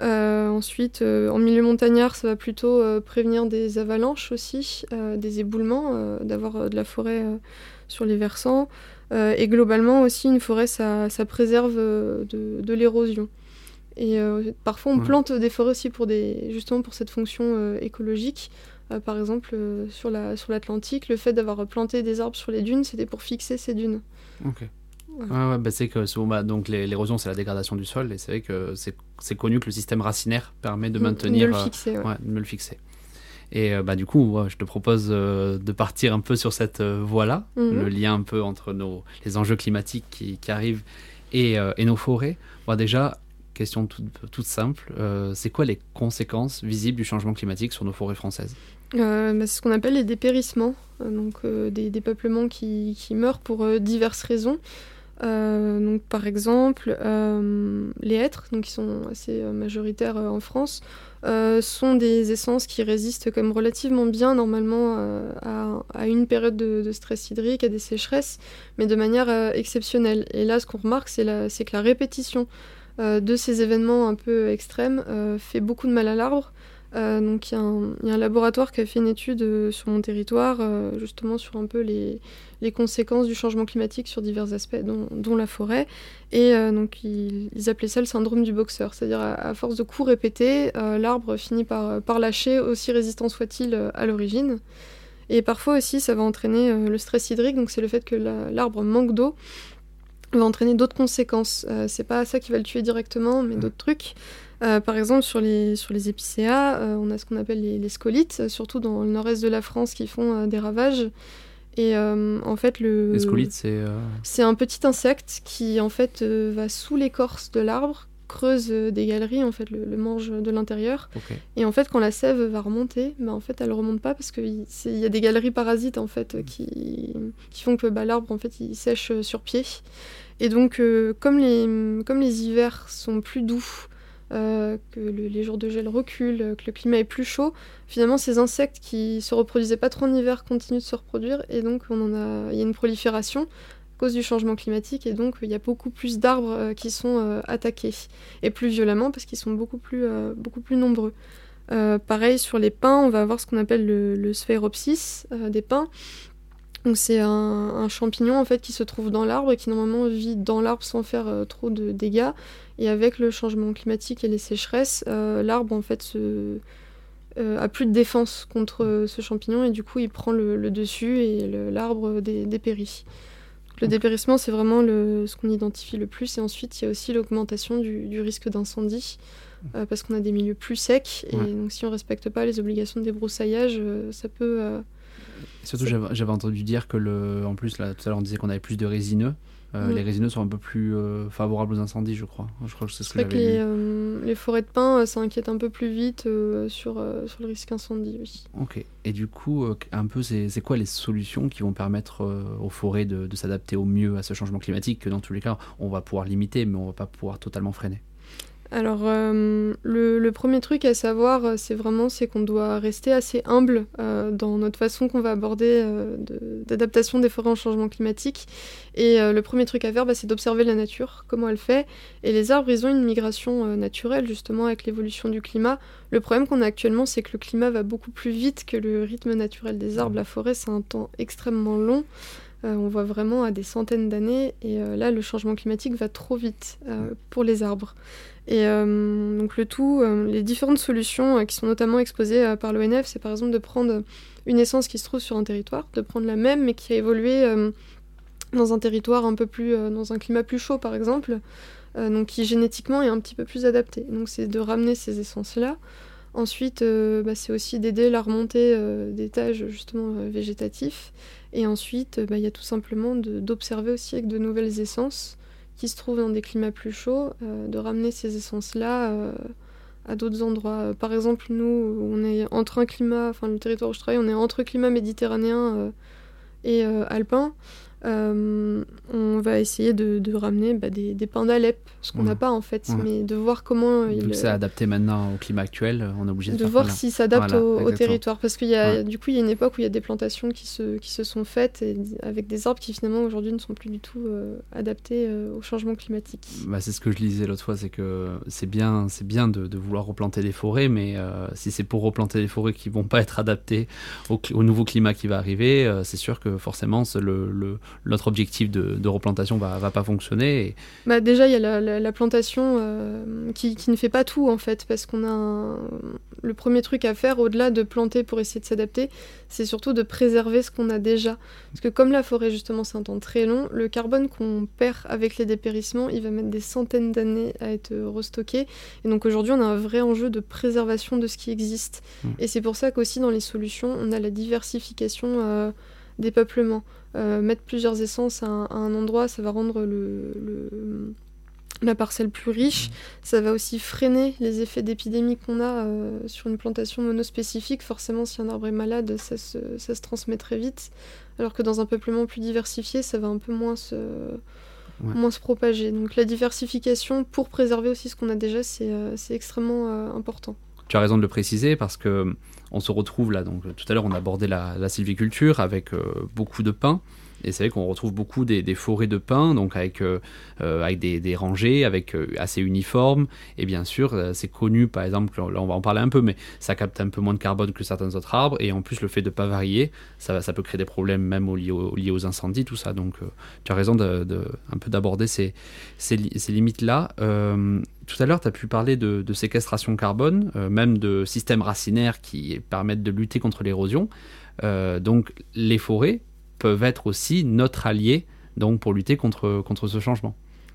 Ensuite, en milieu montagnard, ça va plutôt prévenir des avalanches aussi, des éboulements, d'avoir de la forêt sur les versants. et globalement aussi, une forêt, ça, préserve de l'érosion. Et euh, parfois, on plante des forêts aussi pour des, justement pour cette fonction euh, écologique. Euh, par exemple, sur l'Atlantique, la, sur le fait d'avoir planté des arbres sur les dunes, c'était pour fixer ces dunes. Ok. Ouais, bah c'est que bah, donc l'érosion c'est la dégradation du sol et c'est vrai que c'est connu que le système racinaire permet de maintenir de le fixer, ouais. de le fixer. Et bah du coup, je te propose de partir un peu sur cette voie-là, mhm. le lien un peu entre nos, les enjeux climatiques qui, qui arrivent et, et, nos forêts. Bon, déjà, question toute, simple. Euh, c'est quoi les conséquences visibles du changement climatique sur nos forêts françaises? Euh, bah, C'est ce qu'on appelle les dépérissements, euh, donc des, peuplements qui, meurent pour diverses raisons. Donc, par exemple, les hêtres, qui sont assez majoritaires en France, sont des essences qui résistent quand relativement bien normalement à, une période de, stress hydrique, à des sécheresses, mais de manière exceptionnelle. Et là, ce qu'on remarque, c'est que la répétition euh, de ces événements un peu extrêmes euh, fait beaucoup de mal à l'arbre. Euh, donc il y, a un laboratoire qui a fait une étude sur mon territoire, justement sur un peu les, conséquences du changement climatique sur divers aspects, dont, la forêt. Et donc ils, appelaient ça le syndrome du boxeur, c'est-à-dire à, force de coups répétés, l'arbre finit par, par lâcher, aussi résistant soit-il à l'origine. Et parfois aussi, ça va entraîner le stress hydrique, donc c'est le fait que l'arbre manque d'eau va entraîner d'autres conséquences. Euh, c'est pas ça qui va le tuer directement, mais d'autres trucs. Euh, par exemple, sur les, sur les épicéas, euh, on a ce qu'on appelle les, scolites, surtout dans le nord-est de la France, qui font des ravages. Et en fait, le. Les scolites, c'est. C'est un petit insecte qui, en fait, va sous l'écorce de l'arbre, creuse des galeries, en fait, le, mange de l'intérieur. Et en fait, quand la sève va remonter, bah, en fait, elle remonte pas parce qu'il y a des galeries parasites, en fait, qui, qui font que bah, l'arbre, en fait, il sèche sur pied. Et donc, euh, comme, les, hivers sont plus doux, euh, que les jours de gel reculent, que le climat est plus chaud, finalement, ces insectes qui se reproduisaient pas trop en hiver continuent de se reproduire, et donc on a, il y a une prolifération à cause du changement climatique, et donc il y a beaucoup plus d'arbres euh, qui sont attaqués, et plus violemment parce qu'ils sont beaucoup plus, beaucoup plus nombreux. pareil, sur les pins, on va avoir ce qu'on appelle le, le sphéropsis des pins, donc c'est un, champignon en fait qui se trouve dans l'arbre et qui normalement vit dans l'arbre sans faire euh, trop de dégâts. Et avec le changement climatique et les sécheresses, euh, l'arbre en fait se, euh, a plus de défense contre ce champignon et du coup il prend le, dessus et l'arbre dépérit. Le dépérissement c'est vraiment le, ce qu'on identifie le plus et ensuite il y a aussi l'augmentation du, risque d'incendie. parce qu'on a des milieux plus secs et donc si on ne respecte pas les obligations de débroussaillage, ça peut Surtout, j'avais entendu dire que, le, en plus, là, tout à l'heure, on disait qu'on avait plus de résineux. Euh, les résineux sont un peu plus euh, favorables aux incendies, je crois. Je crois que c'est ce que, que les, euh, les, forêts de pins s'inquiètent un peu plus vite sur, sur le risque incendie, oui. Ok. Et du coup, un peu, c'est quoi les solutions qui vont permettre aux forêts de, de s'adapter au mieux à ce changement climatique que dans tous les cas, on va pouvoir limiter, mais on va pas pouvoir totalement freiner? Alors, euh, le, premier truc à savoir, euh, c'est vraiment c'est qu'on doit rester assez humble euh, dans notre façon qu'on va aborder d'adaptation des forêts au changement climatique. Et le premier truc à faire, bah, c'est d'observer la nature, comment elle fait. Et les arbres, ils ont une migration naturelle, justement, avec l'évolution du climat. Le problème qu'on a actuellement, c'est que le climat va beaucoup plus vite que le rythme naturel des arbres. La forêt, c'est un temps extrêmement long. on voit vraiment à des centaines d'années. Et là, le changement climatique va trop vite pour les arbres. Et euh, donc le tout, euh, les différentes solutions euh, qui sont notamment exposées par l'ONF, c'est par exemple de prendre une essence qui se trouve sur un territoire, de prendre la même mais qui a évolué dans un territoire un peu plus, dans un climat plus chaud par exemple, donc qui génétiquement est un petit peu plus adapté. Donc c'est de ramener ces essences-là. Ensuite, bah, c'est aussi d'aider la remontée d'étages justement végétatifs. Et ensuite, bah, il y a tout simplement d'observer aussi avec de nouvelles essences qui se trouvent dans des climats plus chauds, euh, de ramener ces essences-là euh, à d'autres endroits. Par exemple, nous, on est entre un climat, enfin le territoire où je travaille, on est entre climat méditerranéen euh, et alpin. Euh, on va essayer de, ramener bah, des, des, pains d'Alep, ce qu'on n'a pas en fait, mais de voir comment il s'est adapté maintenant au climat actuel. On est obligé de, de voir s'il s'adapte au, territoire, parce qu'il y a du coup il y a une époque où il y a des plantations qui se, qui se sont faites avec des arbres qui finalement aujourd'hui ne sont plus du tout euh, adaptés euh, au changement climatique. Bah, c'est ce que je disais l'autre fois, c'est que c'est bien, c'est bien de, de, vouloir replanter des forêts, mais si c'est pour replanter des forêts qui vont pas être adaptées au, au nouveau climat qui va arriver, c'est sûr que forcément le, le notre objectif de, replantation va, va pas fonctionner. Bah déjà, il y a la, plantation euh, qui, qui, ne fait pas tout en fait, parce qu'on a le premier truc à faire au-delà de planter pour essayer de s'adapter, c'est surtout de préserver ce qu'on a déjà. Parce que comme la forêt justement c'est un temps très long, le carbone qu'on perd avec les dépérissements, il va mettre des centaines d'années à être restocké. Et donc aujourd'hui, on a un vrai enjeu de préservation de ce qui existe. Mmh. Et c'est pour ça qu'aussi dans les solutions, on a la diversification euh, des peuplements. Euh, mettre plusieurs essences à un, endroit, ça va rendre le, la parcelle plus riche. Ça va aussi freiner les effets d'épidémie qu'on a euh, sur une plantation monospécifique. Forcément, si un arbre est malade, ça se, ça se, transmet très vite. Alors que dans un peuplement plus diversifié, ça va un peu moins se, moins se propager. Donc la diversification, pour préserver aussi ce qu'on a déjà, c'est euh, extrêmement important. Tu as raison de le préciser parce que on se retrouve là, donc tout à l'heure on abordait la, la sylviculture avec euh, beaucoup de pins. Et c'est vrai qu'on retrouve beaucoup des, forêts de pins, donc avec, euh, euh, avec des, rangées, avec euh, assez uniformes. Et bien sûr, c'est connu, par exemple, là on va en parler un peu, mais ça capte un peu moins de carbone que certains autres arbres. Et en plus, le fait de ne pas varier, ça, peut créer des problèmes même liés, aux, incendies, tout ça. Donc tu as raison de, un peu d'aborder ces, limites-là. tout à l'heure, tu as pu parler de séquestration carbone, même de systèmes racinaires qui permettent de lutter contre l'érosion. donc les forêts, peuvent être aussi notre allié donc pour lutter contre, contre ce changement.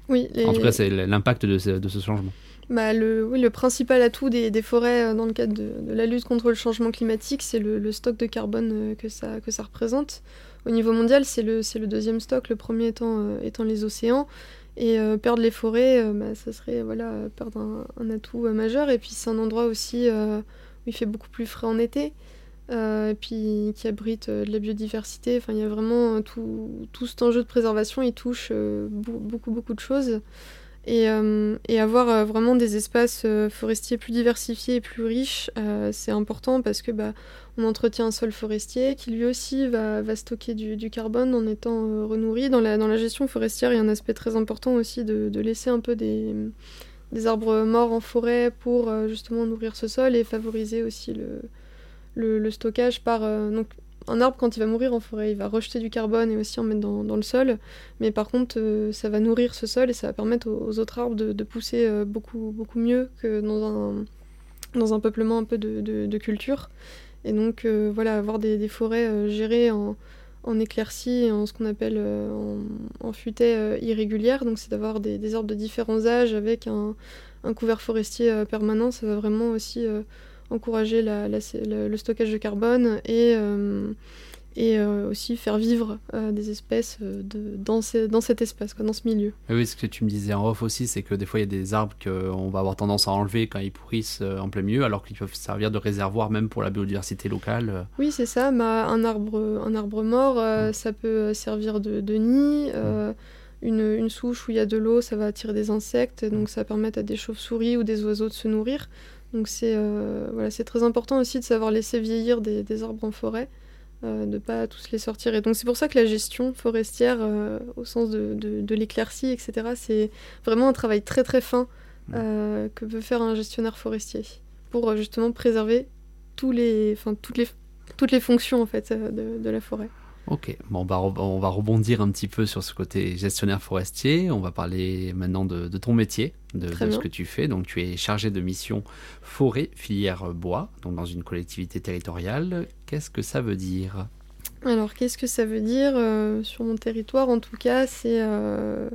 Oui, En tout cas, c'est l'impact de, ce, de ce changement. Bah, le, oui, le principal atout des, des forêts euh, dans le cadre de, de, la lutte contre le changement climatique, c'est le, stock de carbone euh, que ça, que ça représente. Au niveau mondial, c'est le, le deuxième stock, le premier étant, euh, étant les océans. Et perdre les forêts, bah, ça serait voilà, perdre un, un atout majeur. Et puis c'est un endroit aussi où il fait beaucoup plus frais en été. Euh, et puis qui abrite euh, de la biodiversité. Enfin, il y a vraiment euh, tout, tout cet enjeu de préservation, il touche beaucoup, beaucoup de choses. Et, avoir vraiment des espaces forestiers plus diversifiés et plus riches, c'est important parce que bah, on entretient un sol forestier qui lui aussi va, va stocker du, du, carbone en étant renourri. Dans la, dans la gestion forestière, il y a un aspect très important aussi de, de laisser un peu des, des arbres morts en forêt pour justement nourrir ce sol et favoriser aussi le, le, stockage par... Euh, donc, un arbre, quand il va mourir en forêt, il va rejeter du carbone et aussi en mettre dans, le sol. Mais par contre, euh, ça va nourrir ce sol et ça va permettre aux, autres arbres de, de, pousser euh, beaucoup, beaucoup mieux que dans un, dans un peuplement un peu de, de, culture. Et donc, voilà, avoir des, forêts gérées en, en éclaircie en ce qu'on appelle en, en futaie irrégulière. Donc, c'est d'avoir des, des, arbres de différents âges avec un, un couvert forestier permanent. Ça va vraiment aussi encourager le stockage de carbone et, euh, et euh, aussi faire vivre euh, des espèces de, dans, dans cet espace, quoi, dans ce milieu. oui, ce que tu me disais en off aussi, c'est que des fois il y a des arbres qu'on va avoir tendance à enlever quand ils pourrissent en plein milieu, alors qu'ils peuvent servir de réservoir même pour la biodiversité locale. Oui, c'est ça. Bah, un, arbre, un arbre mort, ça peut servir de, nid. une, souche où il y a de l'eau, ça va attirer des insectes, donc ça va permettre à des chauves-souris ou des oiseaux de se nourrir. Donc c'est voilà, très important aussi de savoir laisser vieillir des, arbres en forêt, de ne pas tous les sortir. Et donc c'est pour ça que la gestion forestière, au sens de, de l'éclaircie, etc., c'est vraiment un travail très très fin mmh. que peut faire un gestionnaire forestier pour justement préserver tous les, toutes, les, toutes les fonctions en fait, de, de la forêt. Ok, bon, on, va on va rebondir un petit peu sur ce côté gestionnaire forestier. On va parler maintenant de, ton métier, de, ce que tu fais. Donc, tu es chargé de mission forêt, filière bois, donc dans une collectivité territoriale. Qu'est-ce que ça veut dire? Alors, qu'est-ce que ça veut dire euh, sur mon territoire? En tout cas, c'est euh,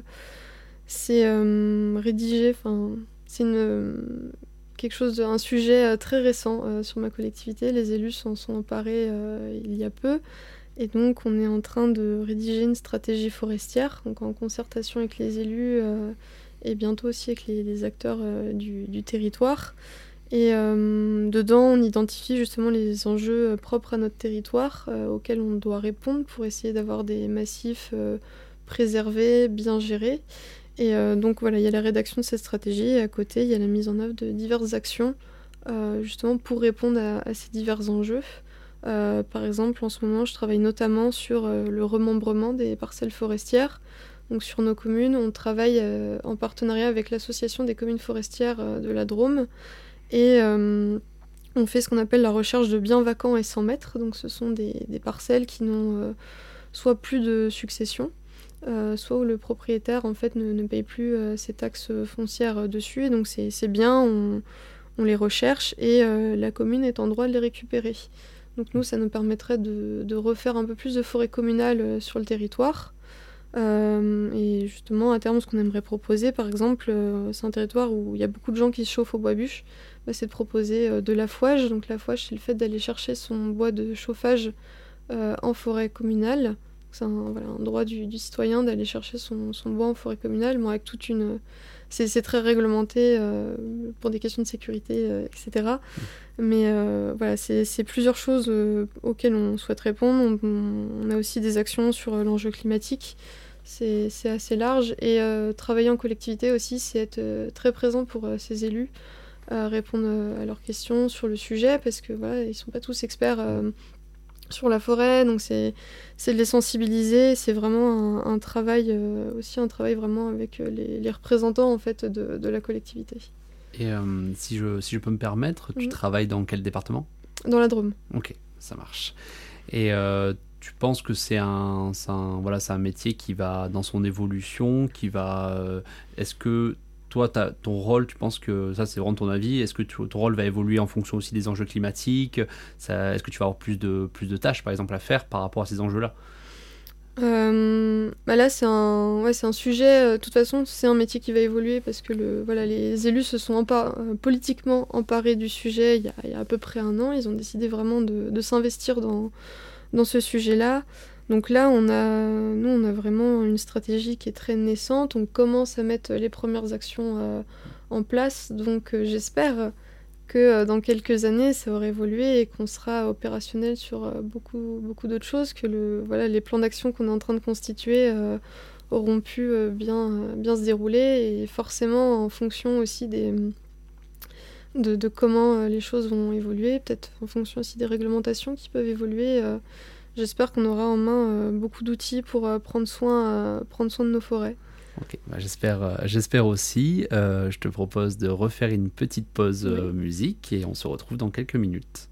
euh, rédigé, enfin, c'est une quelque chose, un sujet très récent sur ma collectivité. Les élus s'en sont emparés il y a peu. Et donc, on est en train de rédiger une stratégie forestière, donc en concertation avec les élus euh, et bientôt aussi avec les, acteurs euh, du, territoire. Et euh, dedans, on identifie justement les enjeux propres à notre territoire auxquels on doit répondre pour essayer d'avoir des massifs préservés, bien gérés. Et donc voilà, il y a la rédaction de cette stratégie et à côté, il y a la mise en œuvre de diverses actions justement pour répondre à ces divers enjeux. Euh, par exemple, en ce moment, je travaille notamment sur euh, le remembrement des parcelles forestières. Donc sur nos communes, on travaille euh, en partenariat avec l'association des communes forestières de la Drôme et on fait ce qu'on appelle la recherche de biens vacants et sans mètres. Donc ce sont des, parcelles qui n'ont soit plus de succession, soit où le propriétaire en fait ne, paye plus ses taxes foncières dessus. Et donc c'est bien, on, les recherche et la commune est en droit de les récupérer. Donc nous, ça nous permettrait de, refaire un peu plus de forêt communale euh, sur le territoire. Euh, et justement, à terme, ce qu'on aimerait proposer, par exemple, euh, c'est un territoire où il y a beaucoup de gens qui se chauffent au bois bûche, bah, c'est de proposer de la fouage. Donc la fouage, c'est le fait d'aller chercher son bois de chauffage en forêt communale. C'est un, droit du, citoyen d'aller chercher son, bois en forêt communale, mais avec toute une... C'est très réglementé pour des questions de sécurité, etc. Mais euh, voilà, c'est plusieurs choses euh, auxquelles on souhaite répondre. On, a aussi des actions sur euh, l'enjeu climatique. C'est assez large. Et travailler en collectivité aussi, c'est être très présent pour ces élus, répondre à leurs questions sur le sujet, parce que voilà, ils sont pas tous experts sur la forêt, donc c'est de les sensibiliser. C'est vraiment un, travail, aussi un travail vraiment avec les, représentants en fait de, de la collectivité. Et euh, si, je, si je peux me permettre, tu travailles dans quel département? Dans la Drôme. Ok, ça marche. Et euh, tu penses que c'est un, un, voilà, un métier qui va dans son évolution, qui va... Euh, est-ce que toi, ton rôle, tu penses que ça, c'est vraiment ton avis Est-ce que ton rôle va évoluer en fonction aussi des enjeux climatiques Est-ce que tu vas avoir plus de, plus de tâches, par exemple, à faire par rapport à ces enjeux-là? Euh, bah là, c'est un, ouais, un sujet. Euh, de toute façon, c'est un métier qui va évoluer parce que le, voilà, les élus se sont politiquement emparés du sujet il y, a, à peu près un an. Ils ont décidé vraiment de s'investir dans, dans ce sujet-là. Donc là, on a, nous, on a vraiment une stratégie qui est très naissante. On commence à mettre les premières actions en place. Donc j'espère que euh, dans quelques années, ça aura évolué et qu'on sera opérationnel sur euh, beaucoup, beaucoup d'autres choses, que le, voilà, les plans d'action qu'on est en train de constituer euh, auront pu bien, bien se dérouler et forcément en fonction aussi des, de, de comment les choses vont évoluer, peut-être en fonction aussi des réglementations qui peuvent évoluer. J'espère qu'on aura en main beaucoup d'outils pour prendre, soin, prendre soin de nos forêts. Ok, bah, j'espère, euh, j'espère aussi. Euh, je te propose de refaire une petite pause euh, musique et on se retrouve dans quelques minutes.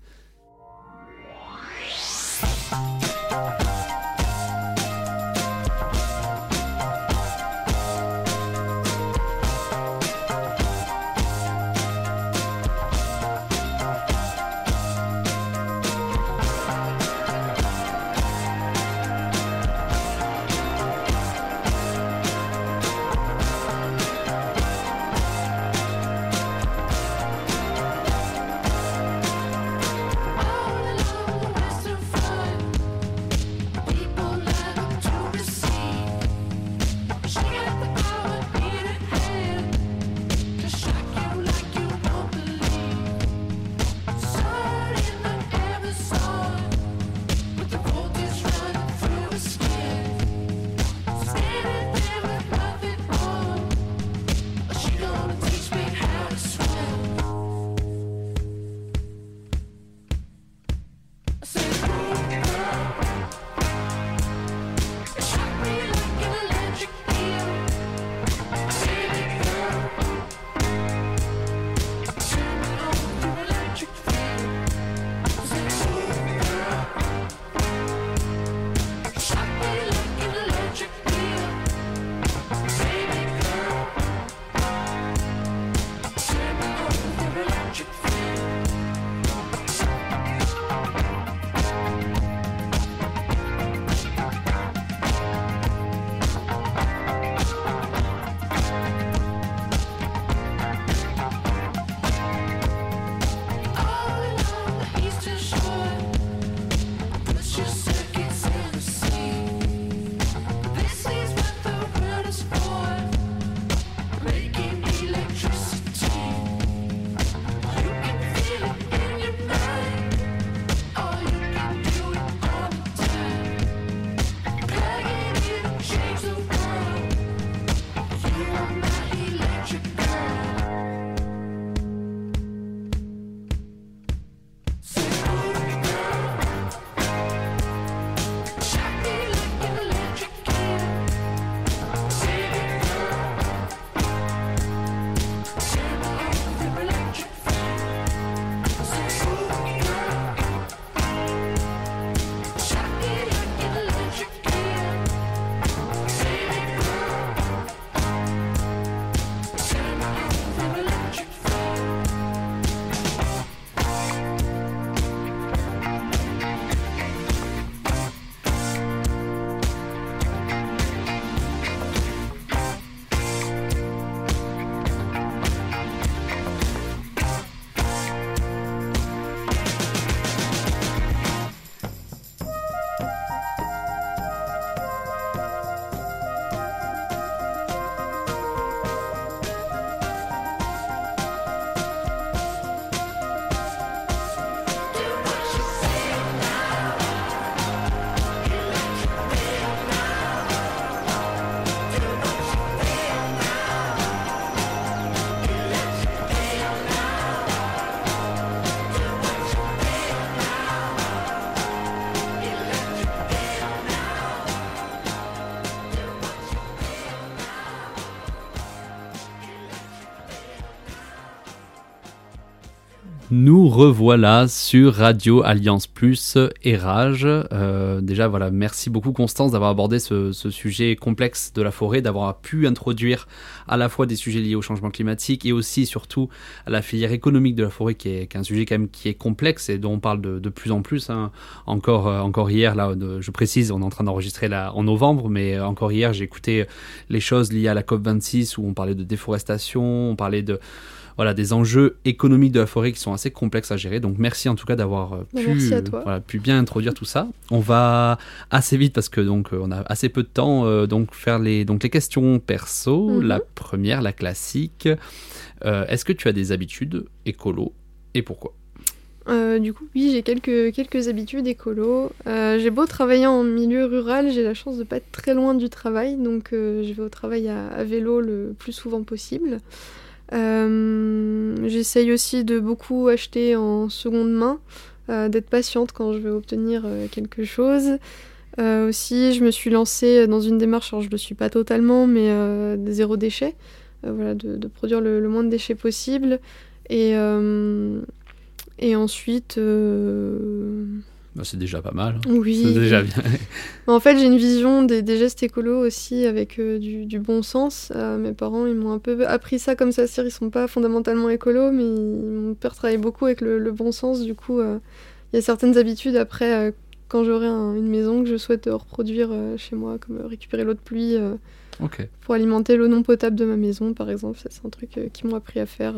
Nous revoilà sur Radio Alliance Plus et Rage. Euh, déjà, voilà, merci beaucoup Constance d'avoir abordé ce, sujet complexe de la forêt, d'avoir pu introduire à la fois des sujets liés au changement climatique et aussi surtout à la filière économique de la forêt, qui est, un sujet quand même qui est complexe et dont on parle de, plus en plus. Hein. Encore, euh, encore hier, là, je précise, on est en train d'enregistrer en novembre, mais euh, encore hier, j'ai écouté les choses liées à la COP 26 où on parlait de déforestation, on parlait de voilà, des enjeux économiques de la forêt qui sont assez complexes à gérer. Donc merci en tout cas d'avoir euh, bah, pu, pu bien introduire tout ça. On va assez vite parce que donc euh, on a assez peu de temps euh, donc faire les donc les questions perso. Mhm. La première, la classique. Est-ce que tu as des habitudes écolo et pourquoi? Du coup, oui, j'ai quelques, quelques habitudes écolo. j'ai beau travailler en milieu rural, j'ai la chance de ne pas être très loin du travail, donc je vais au travail à, vélo le plus souvent possible. Euh, j'essaye aussi de beaucoup acheter en seconde main, euh, d'être patiente quand je veux obtenir euh, quelque chose. aussi, je me suis lancée dans une démarche, alors je ne le suis pas totalement, mais zéro déchet, voilà, de, produire le, le, moins de déchets possible. Et, et ensuite, bah, c'est déjà pas mal. Oui. C'est déjà bien. en fait, j'ai une vision des, gestes écolos aussi avec euh, du, bon sens. Euh, mes parents, ils m'ont un peu appris ça comme ça. Ils sont pas fondamentalement écolos, mais mon père travaille beaucoup avec le, bon sens. Du coup, euh, il y a certaines habitudes après, quand j'aurai une maison que je souhaite reproduire chez moi, comme récupérer l'eau de pluie pour alimenter l'eau non potable de ma maison, par exemple. C'est un truc qu'ils m'ont appris à faire.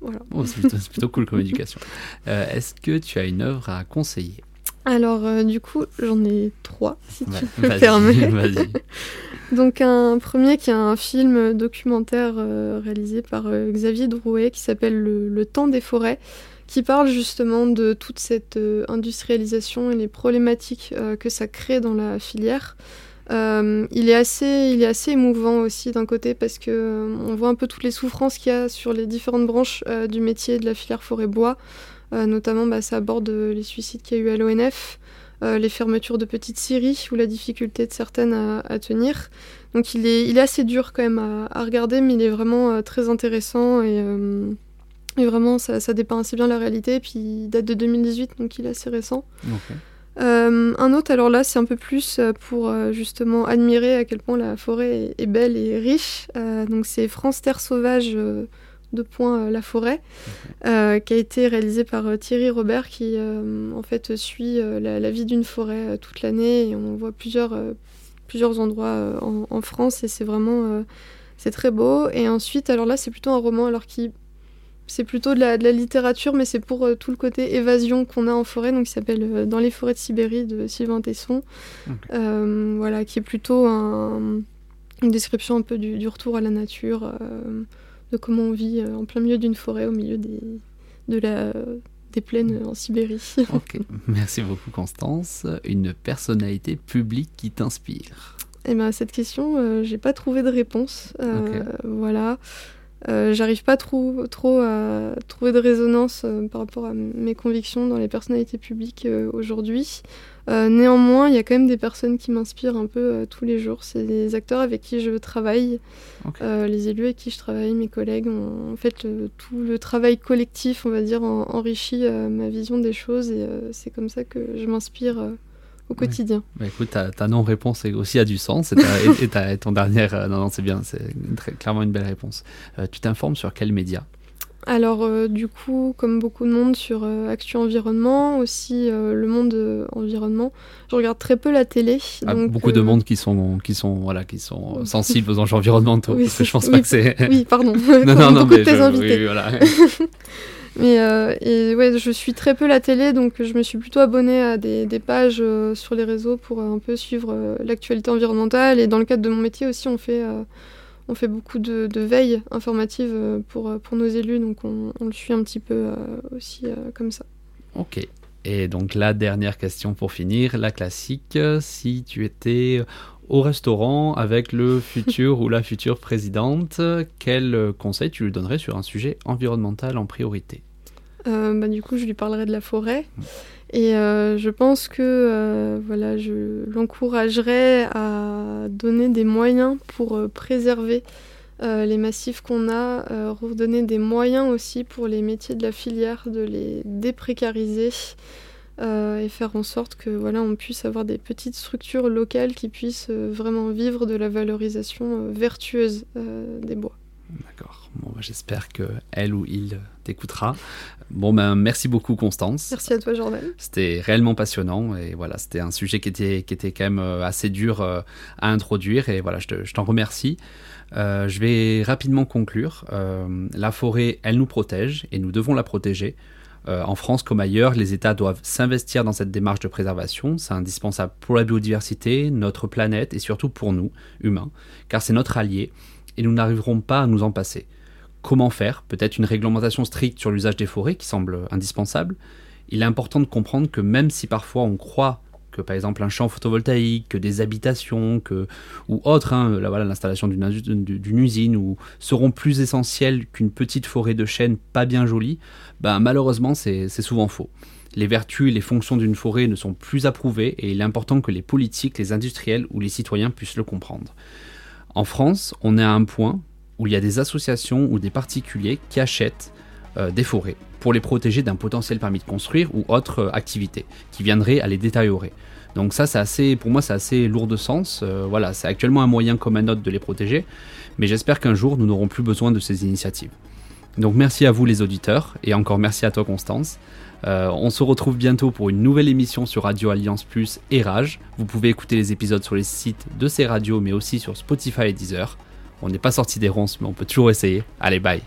Voilà. Oh, c'est plutôt, plutôt, cool comme éducation. Est-ce que tu as une œuvre à conseiller? Alors, euh, du coup, j'en ai trois, si tu me permettre. Donc, un premier qui est un film documentaire euh, réalisé par euh, Xavier Drouet qui s'appelle le, temps des forêts, qui parle justement de toute cette industrialisation et les problématiques que ça crée dans la filière. il, est assez, il est assez émouvant aussi d'un côté parce que on voit un peu toutes les souffrances qu'il y a sur les différentes branches du métier de la filière forêt-bois. Euh, notamment, bah, ça aborde euh, les suicides qu'il y a eu à l'ONF, euh, les fermetures de petites scieries ou la difficulté de certaines à, tenir. Donc il est, il est assez dur quand même à, regarder, mais il est vraiment très intéressant et, et vraiment ça, ça, dépeint assez bien la réalité. Et puis il date de 2018, donc il est assez récent. un autre, alors là, c'est un peu plus pour justement admirer à quel point la forêt est, est belle et riche. donc c'est France Terre Sauvage de points euh, La Forêt, euh, qui a été réalisé par euh, Thierry Robert, qui en fait suit la, vie d'une forêt toute l'année. Et on voit plusieurs, plusieurs endroits en, France. Et c'est vraiment c'est très beau. Et ensuite, alors là, c'est plutôt un roman, alors qui c'est plutôt de la, de la, littérature, mais c'est pour tout le côté évasion qu'on a en forêt, donc il s'appelle Dans les forêts de Sibérie de Sylvain Tesson, voilà, qui est plutôt une description un peu du, du retour à la nature de comment on vit euh, en plein milieu d'une forêt au milieu des, de la, des plaines en Sibérie. ok, merci beaucoup Constance. Une personnalité publique qui t'inspire eh ben, cette question, euh, j'ai pas trouvé de réponse. Euh, voilà. Euh, j'arrive pas trop, trop à trouver de résonance par rapport à mes convictions dans les personnalités publiques aujourd'hui. Euh, néanmoins, il y a quand même des personnes qui m'inspirent un peu euh, tous les jours. C'est les acteurs avec qui je travaille, euh, les élus avec qui je travaille, mes collègues. en fait, tout le travail collectif, on va dire, enrichit ma vision des choses et c'est comme ça que je m'inspire au quotidien. Bah, écoute, ta, non-réponse aussi a du sens et, ton dernière, non, non, c'est bien, c'est clairement une belle réponse. tu t'informes sur quels médias alors euh, du coup, comme beaucoup de monde sur euh, Actu Environnement, aussi euh, le monde environnement, je regarde très peu la télé. Ah, beaucoup de monde qui sont qui sont voilà qui sont sensibles aux enjeux environnementaux. parce que je pense pas que c'est. oui, pardon. non, non, non, beaucoup de tes invités. mais et ouais, je suis très peu la télé, donc je me suis plutôt abonnée à des, des pages sur les réseaux pour un peu suivre l'actualité environnementale. Et dans le cadre de mon métier aussi, on fait on fait beaucoup de, veille informative euh, pour, euh, pour nos élus, donc on, le suit un petit peu euh, aussi comme ça. Ok. Et donc la dernière question pour finir, la classique, si tu étais au restaurant avec le futur ou la future présidente, quel conseil tu lui donnerais sur un sujet environnemental en priorité? Bah, Du coup, je lui parlerai de la forêt. Et euh, je pense que euh, voilà, je l'encouragerais à donner des moyens pour euh, préserver les massifs qu'on a, redonner des moyens aussi pour les métiers de la filière, de les déprécariser. et faire en sorte que voilà on puisse avoir des petites structures locales qui puissent vraiment vivre de la valorisation vertueuse des bois. D'accord. Bon, bah, j'espère que elle ou il t'écoutera. Bon, ben, merci beaucoup, Constance. Merci à toi, Jordan. C'était réellement passionnant et voilà, c'était un sujet qui était, qui était quand même euh, assez dur euh, à introduire et voilà, je t'en remercie. Euh, je vais rapidement conclure. la forêt, elle nous protège et nous devons la protéger. en France comme ailleurs, les États doivent s'investir dans cette démarche de préservation. C'est indispensable pour la biodiversité, notre planète et surtout pour nous, humains, car c'est notre allié et nous n'arriverons pas à nous en passer. Comment faire Peut-être une réglementation stricte sur l'usage des forêts qui semble indispensable. Il est important de comprendre que même si parfois on croit que par exemple un champ photovoltaïque, que des habitations, que, ou autres, hein, voilà, l'installation d'une usine, ou seront plus essentielles qu'une petite forêt de chêne pas bien jolie, ben, malheureusement c'est souvent faux. Les vertus et les fonctions d'une forêt ne sont plus approuvées et il est important que les politiques, les industriels ou les citoyens puissent le comprendre. En France, on est à un point où il y a des associations ou des particuliers qui achètent euh, des forêts pour les protéger d'un potentiel permis de construire ou autre euh, activité qui viendrait à les détériorer. Donc ça, c'est assez, pour moi, c'est assez lourd de sens. Euh, voilà, c'est actuellement un moyen comme un autre de les protéger, mais j'espère qu'un jour nous n'aurons plus besoin de ces initiatives. Donc merci à vous les auditeurs et encore merci à toi Constance. On se retrouve bientôt pour une nouvelle émission sur Radio Alliance Plus et Rage. Vous pouvez écouter les épisodes sur les sites de ces radios mais aussi sur Spotify et Deezer. On n'est pas sorti des ronces mais on peut toujours essayer. Allez bye